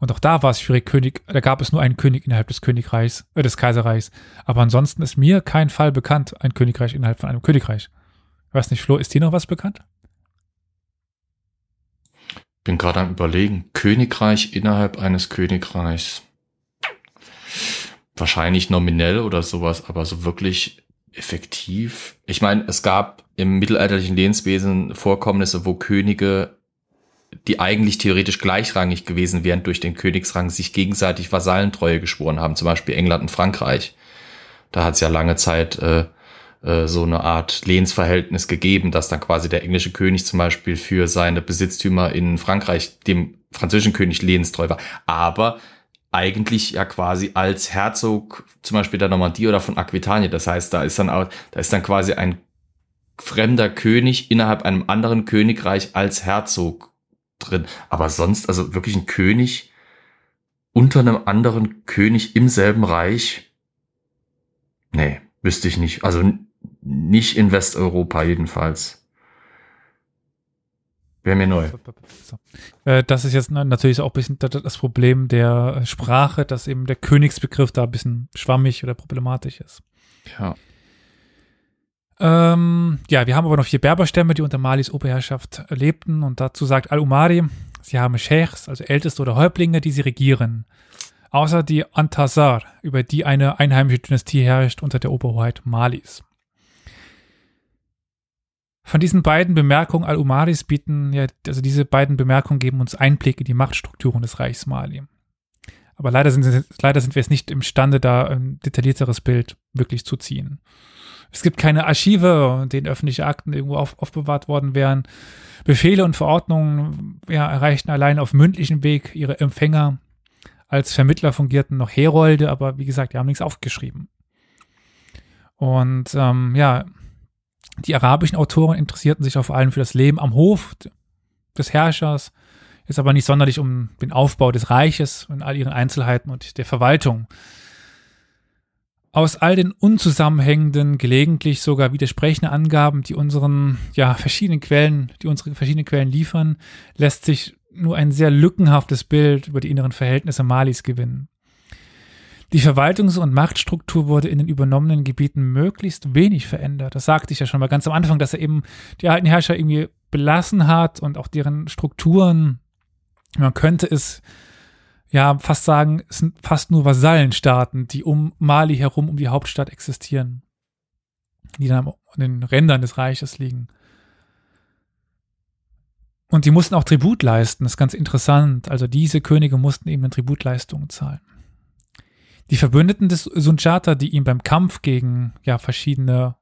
Und auch da war es schwierig, König, da gab es nur einen König innerhalb des Königreichs, äh, des Kaiserreichs. Aber ansonsten ist mir kein Fall bekannt, ein Königreich innerhalb von einem Königreich. Weiß nicht, Flo, ist dir noch was bekannt? Bin gerade am überlegen. Königreich innerhalb eines Königreichs. Wahrscheinlich nominell oder sowas, aber so wirklich effektiv. Ich meine, es gab im mittelalterlichen Lehnswesen Vorkommnisse, wo Könige, die eigentlich theoretisch gleichrangig gewesen wären durch den Königsrang, sich gegenseitig Vasallentreue geschworen haben, zum Beispiel England und Frankreich. Da hat es ja lange Zeit äh, äh, so eine Art Lehnsverhältnis gegeben, dass dann quasi der englische König zum Beispiel für seine Besitztümer in Frankreich dem französischen König lehnstreu war. Aber eigentlich ja quasi als Herzog zum Beispiel der Normandie oder von Aquitanien. Das heißt, da ist dann auch, da ist dann quasi ein fremder König innerhalb einem anderen Königreich als Herzog drin. Aber sonst, also wirklich ein König unter einem anderen König im selben Reich. Nee, wüsste ich nicht. Also nicht in Westeuropa jedenfalls. Wäre mir neu. Äh, das ist jetzt natürlich auch ein bisschen das Problem der Sprache, dass eben der Königsbegriff da ein bisschen schwammig oder problematisch ist. Ja. Ähm, ja, wir haben aber noch vier Berberstämme, die unter Malis Oberherrschaft lebten und dazu sagt Al-Umari, sie haben Sheikhs, also Älteste oder Häuptlinge, die sie regieren. Außer die Antasar, über die eine einheimische Dynastie herrscht unter der Oberhoheit Malis. Von diesen beiden Bemerkungen Al-Umaris bieten, ja, also diese beiden Bemerkungen geben uns Einblick in die Machtstrukturen des Reichs Mali. Aber leider sind, leider sind wir es nicht imstande, da ein detaillierteres Bild wirklich zu ziehen. Es gibt keine Archive, in denen öffentliche Akten irgendwo auf, aufbewahrt worden wären. Befehle und Verordnungen ja, erreichten allein auf mündlichem Weg ihre Empfänger. Als Vermittler fungierten noch Herolde, aber wie gesagt, die haben nichts aufgeschrieben. Und ähm, ja, die arabischen Autoren interessierten sich vor allem für das Leben am Hof des Herrschers, ist aber nicht sonderlich um den Aufbau des Reiches in all ihren Einzelheiten und der Verwaltung. Aus all den unzusammenhängenden, gelegentlich sogar widersprechenden Angaben, die unseren ja, verschiedenen Quellen, die unsere verschiedenen Quellen liefern, lässt sich nur ein sehr lückenhaftes Bild über die inneren Verhältnisse Malis gewinnen. Die Verwaltungs- und Machtstruktur wurde in den übernommenen Gebieten möglichst wenig verändert. Das sagte ich ja schon mal ganz am Anfang, dass er eben die alten Herrscher irgendwie belassen hat und auch deren Strukturen. Man könnte es ja fast sagen, es sind fast nur Vasallenstaaten, die um Mali herum um die Hauptstadt existieren, die dann an den Rändern des Reiches liegen. Und die mussten auch Tribut leisten, das ist ganz interessant. Also diese Könige mussten eben Tributleistungen zahlen. Die Verbündeten des Sunjata, die ihm beim Kampf gegen ja, verschiedene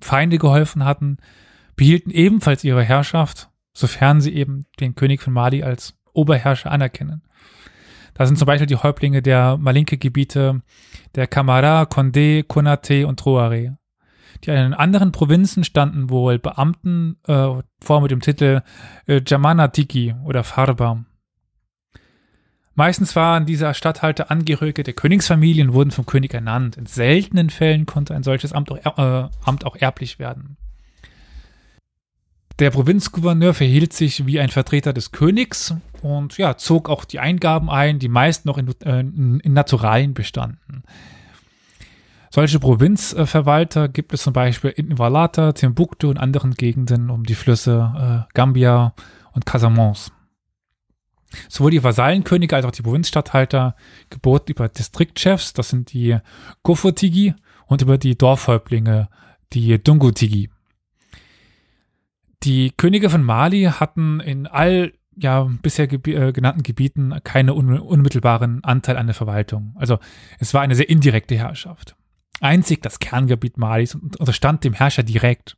Feinde geholfen hatten, behielten ebenfalls ihre Herrschaft, sofern sie eben den König von Mali als Oberherrscher anerkennen. Da sind zum Beispiel die Häuptlinge der Malinke-Gebiete der Kamara, Condé, Konate und Troare. Die in anderen Provinzen standen wohl Beamten äh, vor mit dem Titel äh, Jamanatiki oder Farba. Meistens waren diese Statthalter Angehörige der Königsfamilien und wurden vom König ernannt. In seltenen Fällen konnte ein solches Amt auch, äh, Amt auch erblich werden. Der Provinzgouverneur verhielt sich wie ein Vertreter des Königs und ja, zog auch die Eingaben ein, die meist noch in, äh, in Naturalien bestanden. Solche Provinzverwalter gibt es zum Beispiel in Valata, Timbuktu und anderen Gegenden um die Flüsse äh, Gambia und Casamance. Sowohl die Vasallenkönige als auch die Provinzstatthalter geboten über Distriktchefs, das sind die Kofotigi, und über die Dorfhäuptlinge, die Dungutigi. Die Könige von Mali hatten in all ja, bisher gebi äh, genannten Gebieten keinen un unmittelbaren Anteil an der Verwaltung. Also es war eine sehr indirekte Herrschaft. Einzig das Kerngebiet Malis unterstand dem Herrscher direkt.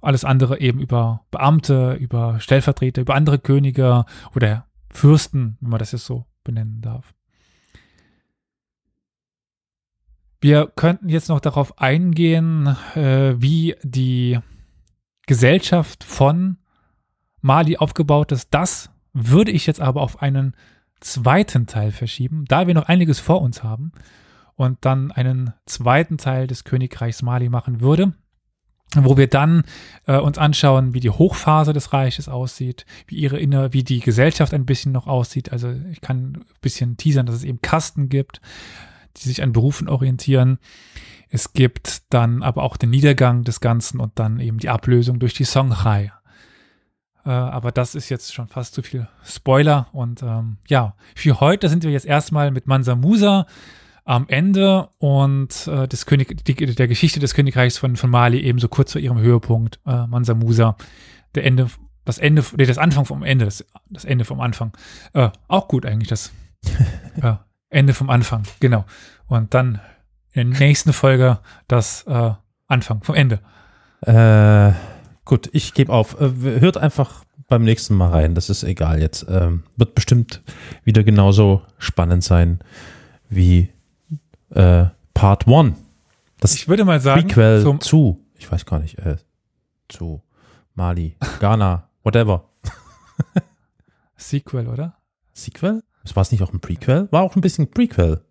Alles andere eben über Beamte, über Stellvertreter, über andere Könige oder Fürsten, wenn man das jetzt so benennen darf. Wir könnten jetzt noch darauf eingehen, äh, wie die Gesellschaft von Mali aufgebaut ist. Das würde ich jetzt aber auf einen zweiten Teil verschieben, da wir noch einiges vor uns haben und dann einen zweiten Teil des Königreichs Mali machen würde wo wir dann äh, uns anschauen, wie die Hochphase des Reiches aussieht, wie ihre inner, wie die Gesellschaft ein bisschen noch aussieht. Also ich kann ein bisschen teasern, dass es eben Kasten gibt, die sich an Berufen orientieren. Es gibt dann aber auch den Niedergang des Ganzen und dann eben die Ablösung durch die Songhai. Äh, aber das ist jetzt schon fast zu viel Spoiler. Und ähm, ja, für heute sind wir jetzt erstmal mit Mansa Musa am Ende und äh, des König, die, der Geschichte des Königreichs von, von Mali ebenso kurz vor ihrem Höhepunkt, äh, Mansa Musa, der Ende, das Ende, nee, das Anfang vom Ende, das, das Ende vom Anfang. Äh, auch gut eigentlich, das äh, Ende vom Anfang, genau. Und dann in der nächsten Folge das äh, Anfang vom Ende. Äh, gut, ich gebe auf. Äh, hört einfach beim nächsten Mal rein. Das ist egal jetzt. Ähm, wird bestimmt wieder genauso spannend sein wie äh, Part 1. Das Ich würde mal sagen, Prequel zum, zu, ich weiß gar nicht, äh, zu Mali, Ghana, whatever. Sequel, oder? Sequel? Das war es nicht auch ein Prequel? War auch ein bisschen Prequel.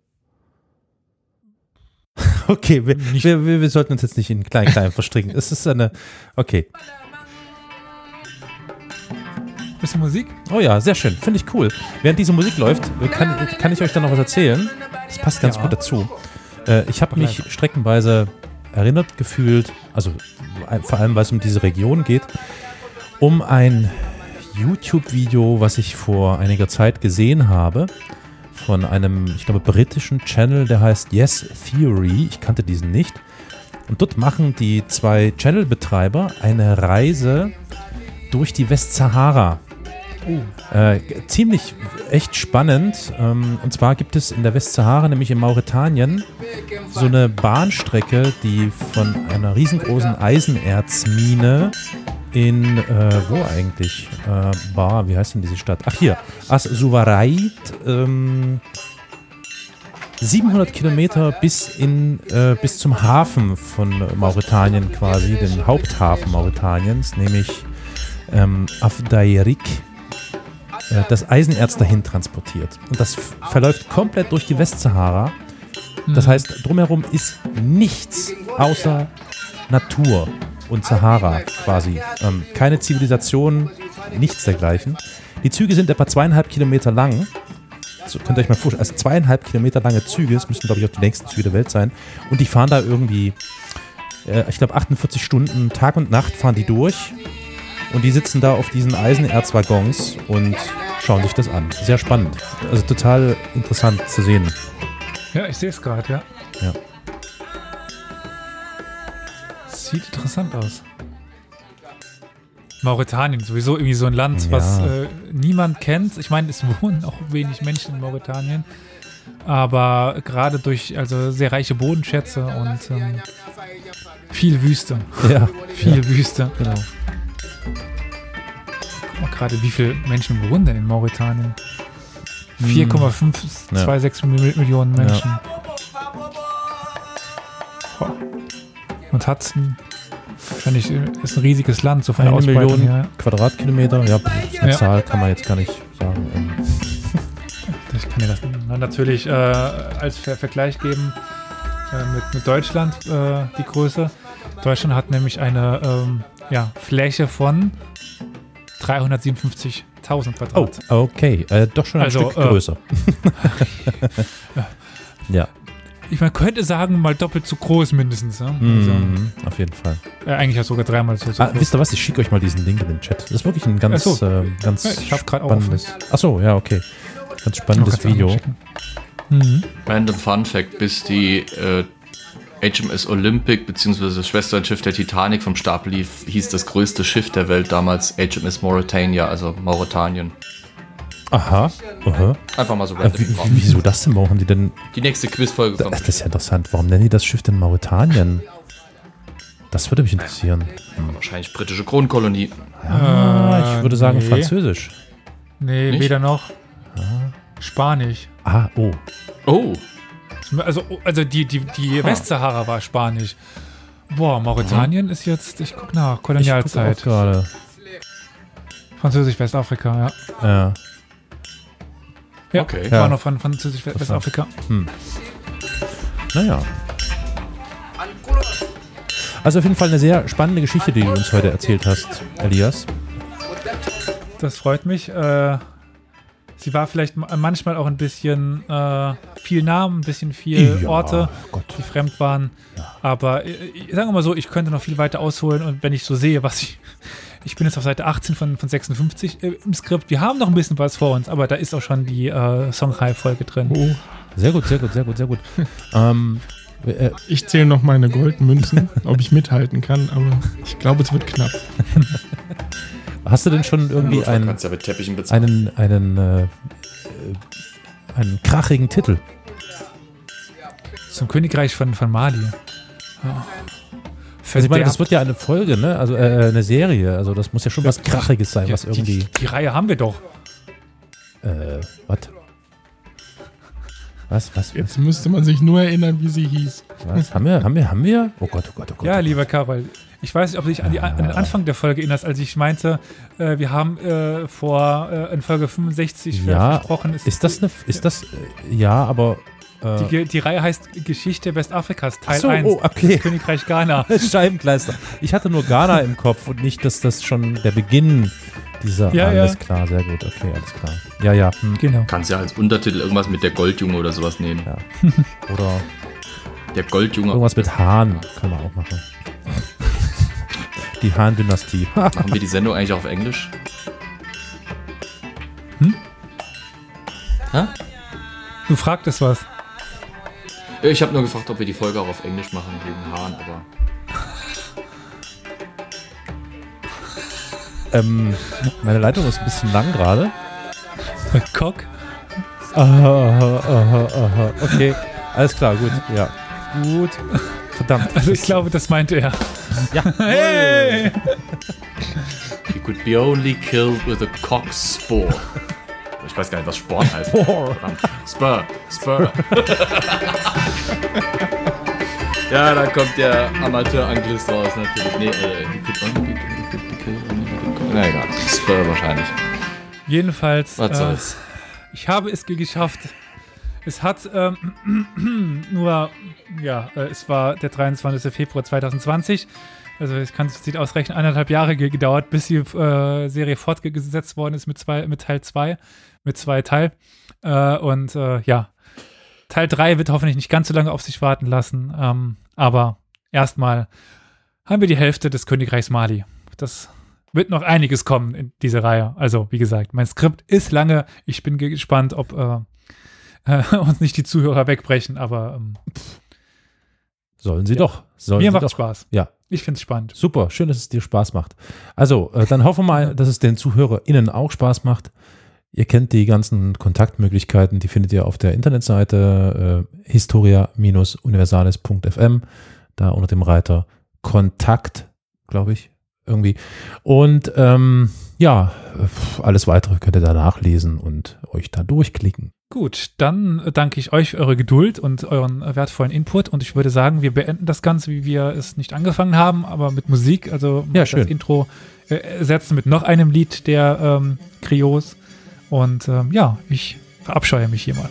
Okay, wir, wir, wir, wir sollten uns jetzt nicht in klein klein verstricken. Es ist eine. Okay. Bisschen Musik? Oh ja, sehr schön. Finde ich cool. Während diese Musik läuft, kann, kann ich euch dann noch was erzählen. Das passt ganz Ja. gut dazu. Äh, ich habe mich streckenweise erinnert gefühlt, also äh, vor allem, weil es um diese Region geht, um ein YouTube-Video, was ich vor einiger Zeit gesehen habe, von einem, ich glaube, britischen Channel, der heißt Yes Theory. Ich kannte diesen nicht. Und dort machen die zwei Channel-Betreiber eine Reise durch die Westsahara. Äh, ziemlich echt spannend. Ähm, und zwar gibt es in der Westsahara, nämlich in Mauretanien, so eine Bahnstrecke, die von einer riesengroßen Eisenerzmine in, äh, wo eigentlich äh, war, wie heißt denn diese Stadt? Ach hier, As-Suwarait, ähm, 700 Kilometer bis, in, äh, bis zum Hafen von Mauretanien quasi, den Haupthafen Mauretaniens, nämlich ähm, Afdairik, äh, das Eisenerz dahin transportiert. Und das verläuft komplett durch die Westsahara. Das heißt, drumherum ist nichts außer Natur und Sahara quasi. Ähm, keine Zivilisation, nichts dergleichen. Die Züge sind etwa zweieinhalb Kilometer lang. So könnt ihr euch mal vorstellen, also zweieinhalb Kilometer lange Züge, das müssten glaube ich auch die längsten Züge der Welt sein. Und die fahren da irgendwie, äh, ich glaube 48 Stunden, Tag und Nacht fahren die durch. Und die sitzen da auf diesen Eisenerzwaggons und schauen sich das an. Sehr spannend. Also total interessant zu sehen. Ja, ich sehe es gerade, ja. Ja. Sieht interessant aus. Mauretanien, sowieso irgendwie so ein Land, Ja. was äh, niemand kennt. Ich meine, es wohnen auch wenig Menschen in Mauretanien. Aber gerade durch also sehr reiche Bodenschätze und ähm, viel Wüste. Ja, Viel Wüste. genau. Guck mal gerade, wie viele Menschen wohnen denn in Mauretanien? 4,526 Mil- Millionen Menschen. Boah. Und hat ein, wahrscheinlich äh, ist ein riesiges Land, so von der Eine Ausbreitung Million her. Quadratkilometer, ja, eine Ja. Zahl kann man jetzt gar nicht sagen. Ähm, Ich kann dir das na, natürlich äh, als Ver Vergleich geben äh, mit, mit Deutschland, äh, die Größe. Deutschland hat nämlich eine ähm, ja, Fläche von 357.000 Oh, Quadrat. okay, äh, doch schon ein Also, Stück äh, größer. ja, Ich man könnte sagen, mal doppelt so groß mindestens. Ja? mhm, auf jeden Fall. Also, äh, eigentlich ja sogar dreimal so, so Ah, groß. wisst ihr was? Ich schicke euch mal diesen Link in den Chat. Das ist wirklich ein ganz, so. äh, ganz Ja, ich spannendes. Achso, ja, okay. Ganz spannendes Video. Mhm. Random Fun Fact, bis die äh, HMS Olympic bzw. das Schwesternschiff der Titanic vom Stapel lief, hieß das größte Schiff der Welt damals HMS Mauritania, also Mauretanien. Aha. Aha. Einfach mal so Äh, random. wie- wieso das denn? Warum haben die denn. Die nächste Quizfolge Das, kommt. das ist ja interessant. Warum nennen die das Schiff denn Mauretanien? Das würde mich interessieren. Wahrscheinlich britische Kronkolonie. Ah, ich würde sagen nee. Französisch. Nee, Nicht? weder noch. Spanisch. Ah, oh. Oh, Also, also die, die, die Westsahara war Spanisch. Boah, Mauretanien ist jetzt, ich guck nach, Kolonialzeit. gerade. Französisch Westafrika, ja. Ja. Ja, Okay. war Ja. noch von Französisch Westafrika. Naja. Also auf jeden Fall eine sehr spannende Geschichte, die du uns heute erzählt hast, Elias. Das freut mich. Äh, sie war vielleicht ma- manchmal auch ein bisschen äh, viel Namen, ein bisschen viel Ja, Orte, Gott. die fremd waren. Aber äh, sagen wir mal so, ich könnte noch viel weiter ausholen und wenn ich so sehe, was ich Ich bin jetzt auf Seite 18 von, von 56 äh, im Skript. Wir haben noch ein bisschen was vor uns, aber da ist auch schon die äh, Songreihe-Folge drin. Oh, Sehr gut, sehr gut, sehr gut, sehr gut. ähm, äh, ich zähle noch meine Goldmünzen, ob ich mithalten kann, aber ich glaube, es wird knapp. hast du denn schon irgendwie Notfall einen, kannst du ja mit Teppichen bezahlen. einen, einen, äh, äh, einen krachigen Titel? Zum Königreich von, von Mali. Ja. Also ich meine, das wird ja eine Folge, ne? Also äh, eine Serie. Also das muss ja schon was Krachiges sein, Ja, was irgendwie. Die, die Reihe haben wir doch. Äh, was? Was, was, Jetzt müsste man sich nur erinnern, wie sie hieß. was? Haben wir, haben wir, haben wir? Oh Gott, oh Gott, oh Gott. Ja, oh lieber Karol. Ich weiß nicht, ob du dich an, die, an den Anfang der Folge erinnerst, als ich meinte, äh, wir haben äh, vor äh, in Folge 65 Ja, versprochen, es- Ist das eine, ist das, äh, ja, aber, äh, die, die Reihe heißt Geschichte Westafrikas, Teil so, 1. oh, okay. Das Königreich Ghana. Scheibenkleister. Ich hatte nur Ghana im Kopf und nicht, dass das schon der Beginn dieser, Ja, alles ja. klar, sehr gut, okay, alles klar. Ja, ja, hm. Genau. Kannst ja als Untertitel irgendwas mit der Goldjunge oder sowas nehmen. Ja. oder Der Goldjunge. irgendwas mit Hahn können wir auch machen. Die Hahn-Dynastie. Machen wir die Sendung eigentlich auf Englisch? Du fragtest was. Ich habe nur gefragt, ob wir die Folge auch auf Englisch machen wegen Hahn, aber ähm, meine Leitung ist ein bisschen lang gerade. Cock. Aha, aha, aha. Okay, alles klar, gut, ja. Gut. Verdammt. Also ich glaube, das meinte er. Ja. Hey! you could be only killed with a cock spore. Ich weiß gar nicht, was Sporn heißt. Spore. Spur, Spur. ja, da kommt der Amateur-Anglist raus natürlich. Nee, äh, you could only be killed with a Na egal, Spur wahrscheinlich. Jedenfalls, Was äh, soll's. ich habe es geschafft. Es hat ähm, nur, ja, äh, es war der 23. Februar 2020. Also ich kann es nicht ausrechnen, eineinhalb Jahre ge- gedauert, bis die äh, Serie fortgesetzt worden ist mit, zwei, mit Teil 2, mit zwei Teil. Äh, und äh, ja, Teil 3 wird hoffentlich nicht ganz so lange auf sich warten lassen. Ähm, aber erstmal haben wir die Hälfte des Königreichs Mali. Das wird noch einiges kommen in dieser Reihe. Also, wie gesagt, mein Skript ist lange. Ich bin gespannt, ob äh, uns nicht die Zuhörer wegbrechen, aber ähm, Sollen sie doch. Sollen mir macht doch. Spaß. Ja. Ich finde es spannend. Super, schön, dass es dir Spaß macht. Also, äh, dann hoffen wir mal, dass es den ZuhörerInnen auch Spaß macht. Ihr kennt die ganzen Kontaktmöglichkeiten, die findet ihr auf der Internetseite äh, historia-universales.fm, da unter dem Reiter Kontakt, glaube ich, irgendwie. Und ähm, ja, äh, alles weitere könnt ihr da nachlesen und euch da durchklicken. Gut, dann danke ich euch für eure Geduld und euren wertvollen Input und ich würde sagen, wir beenden das Ganze, wie wir es nicht angefangen haben, aber mit Musik. Also Ja, das schön. Intro äh, ersetzen mit noch einem Lied der ähm, Krios. Und ähm, ja, ich verabscheue mich hier mal.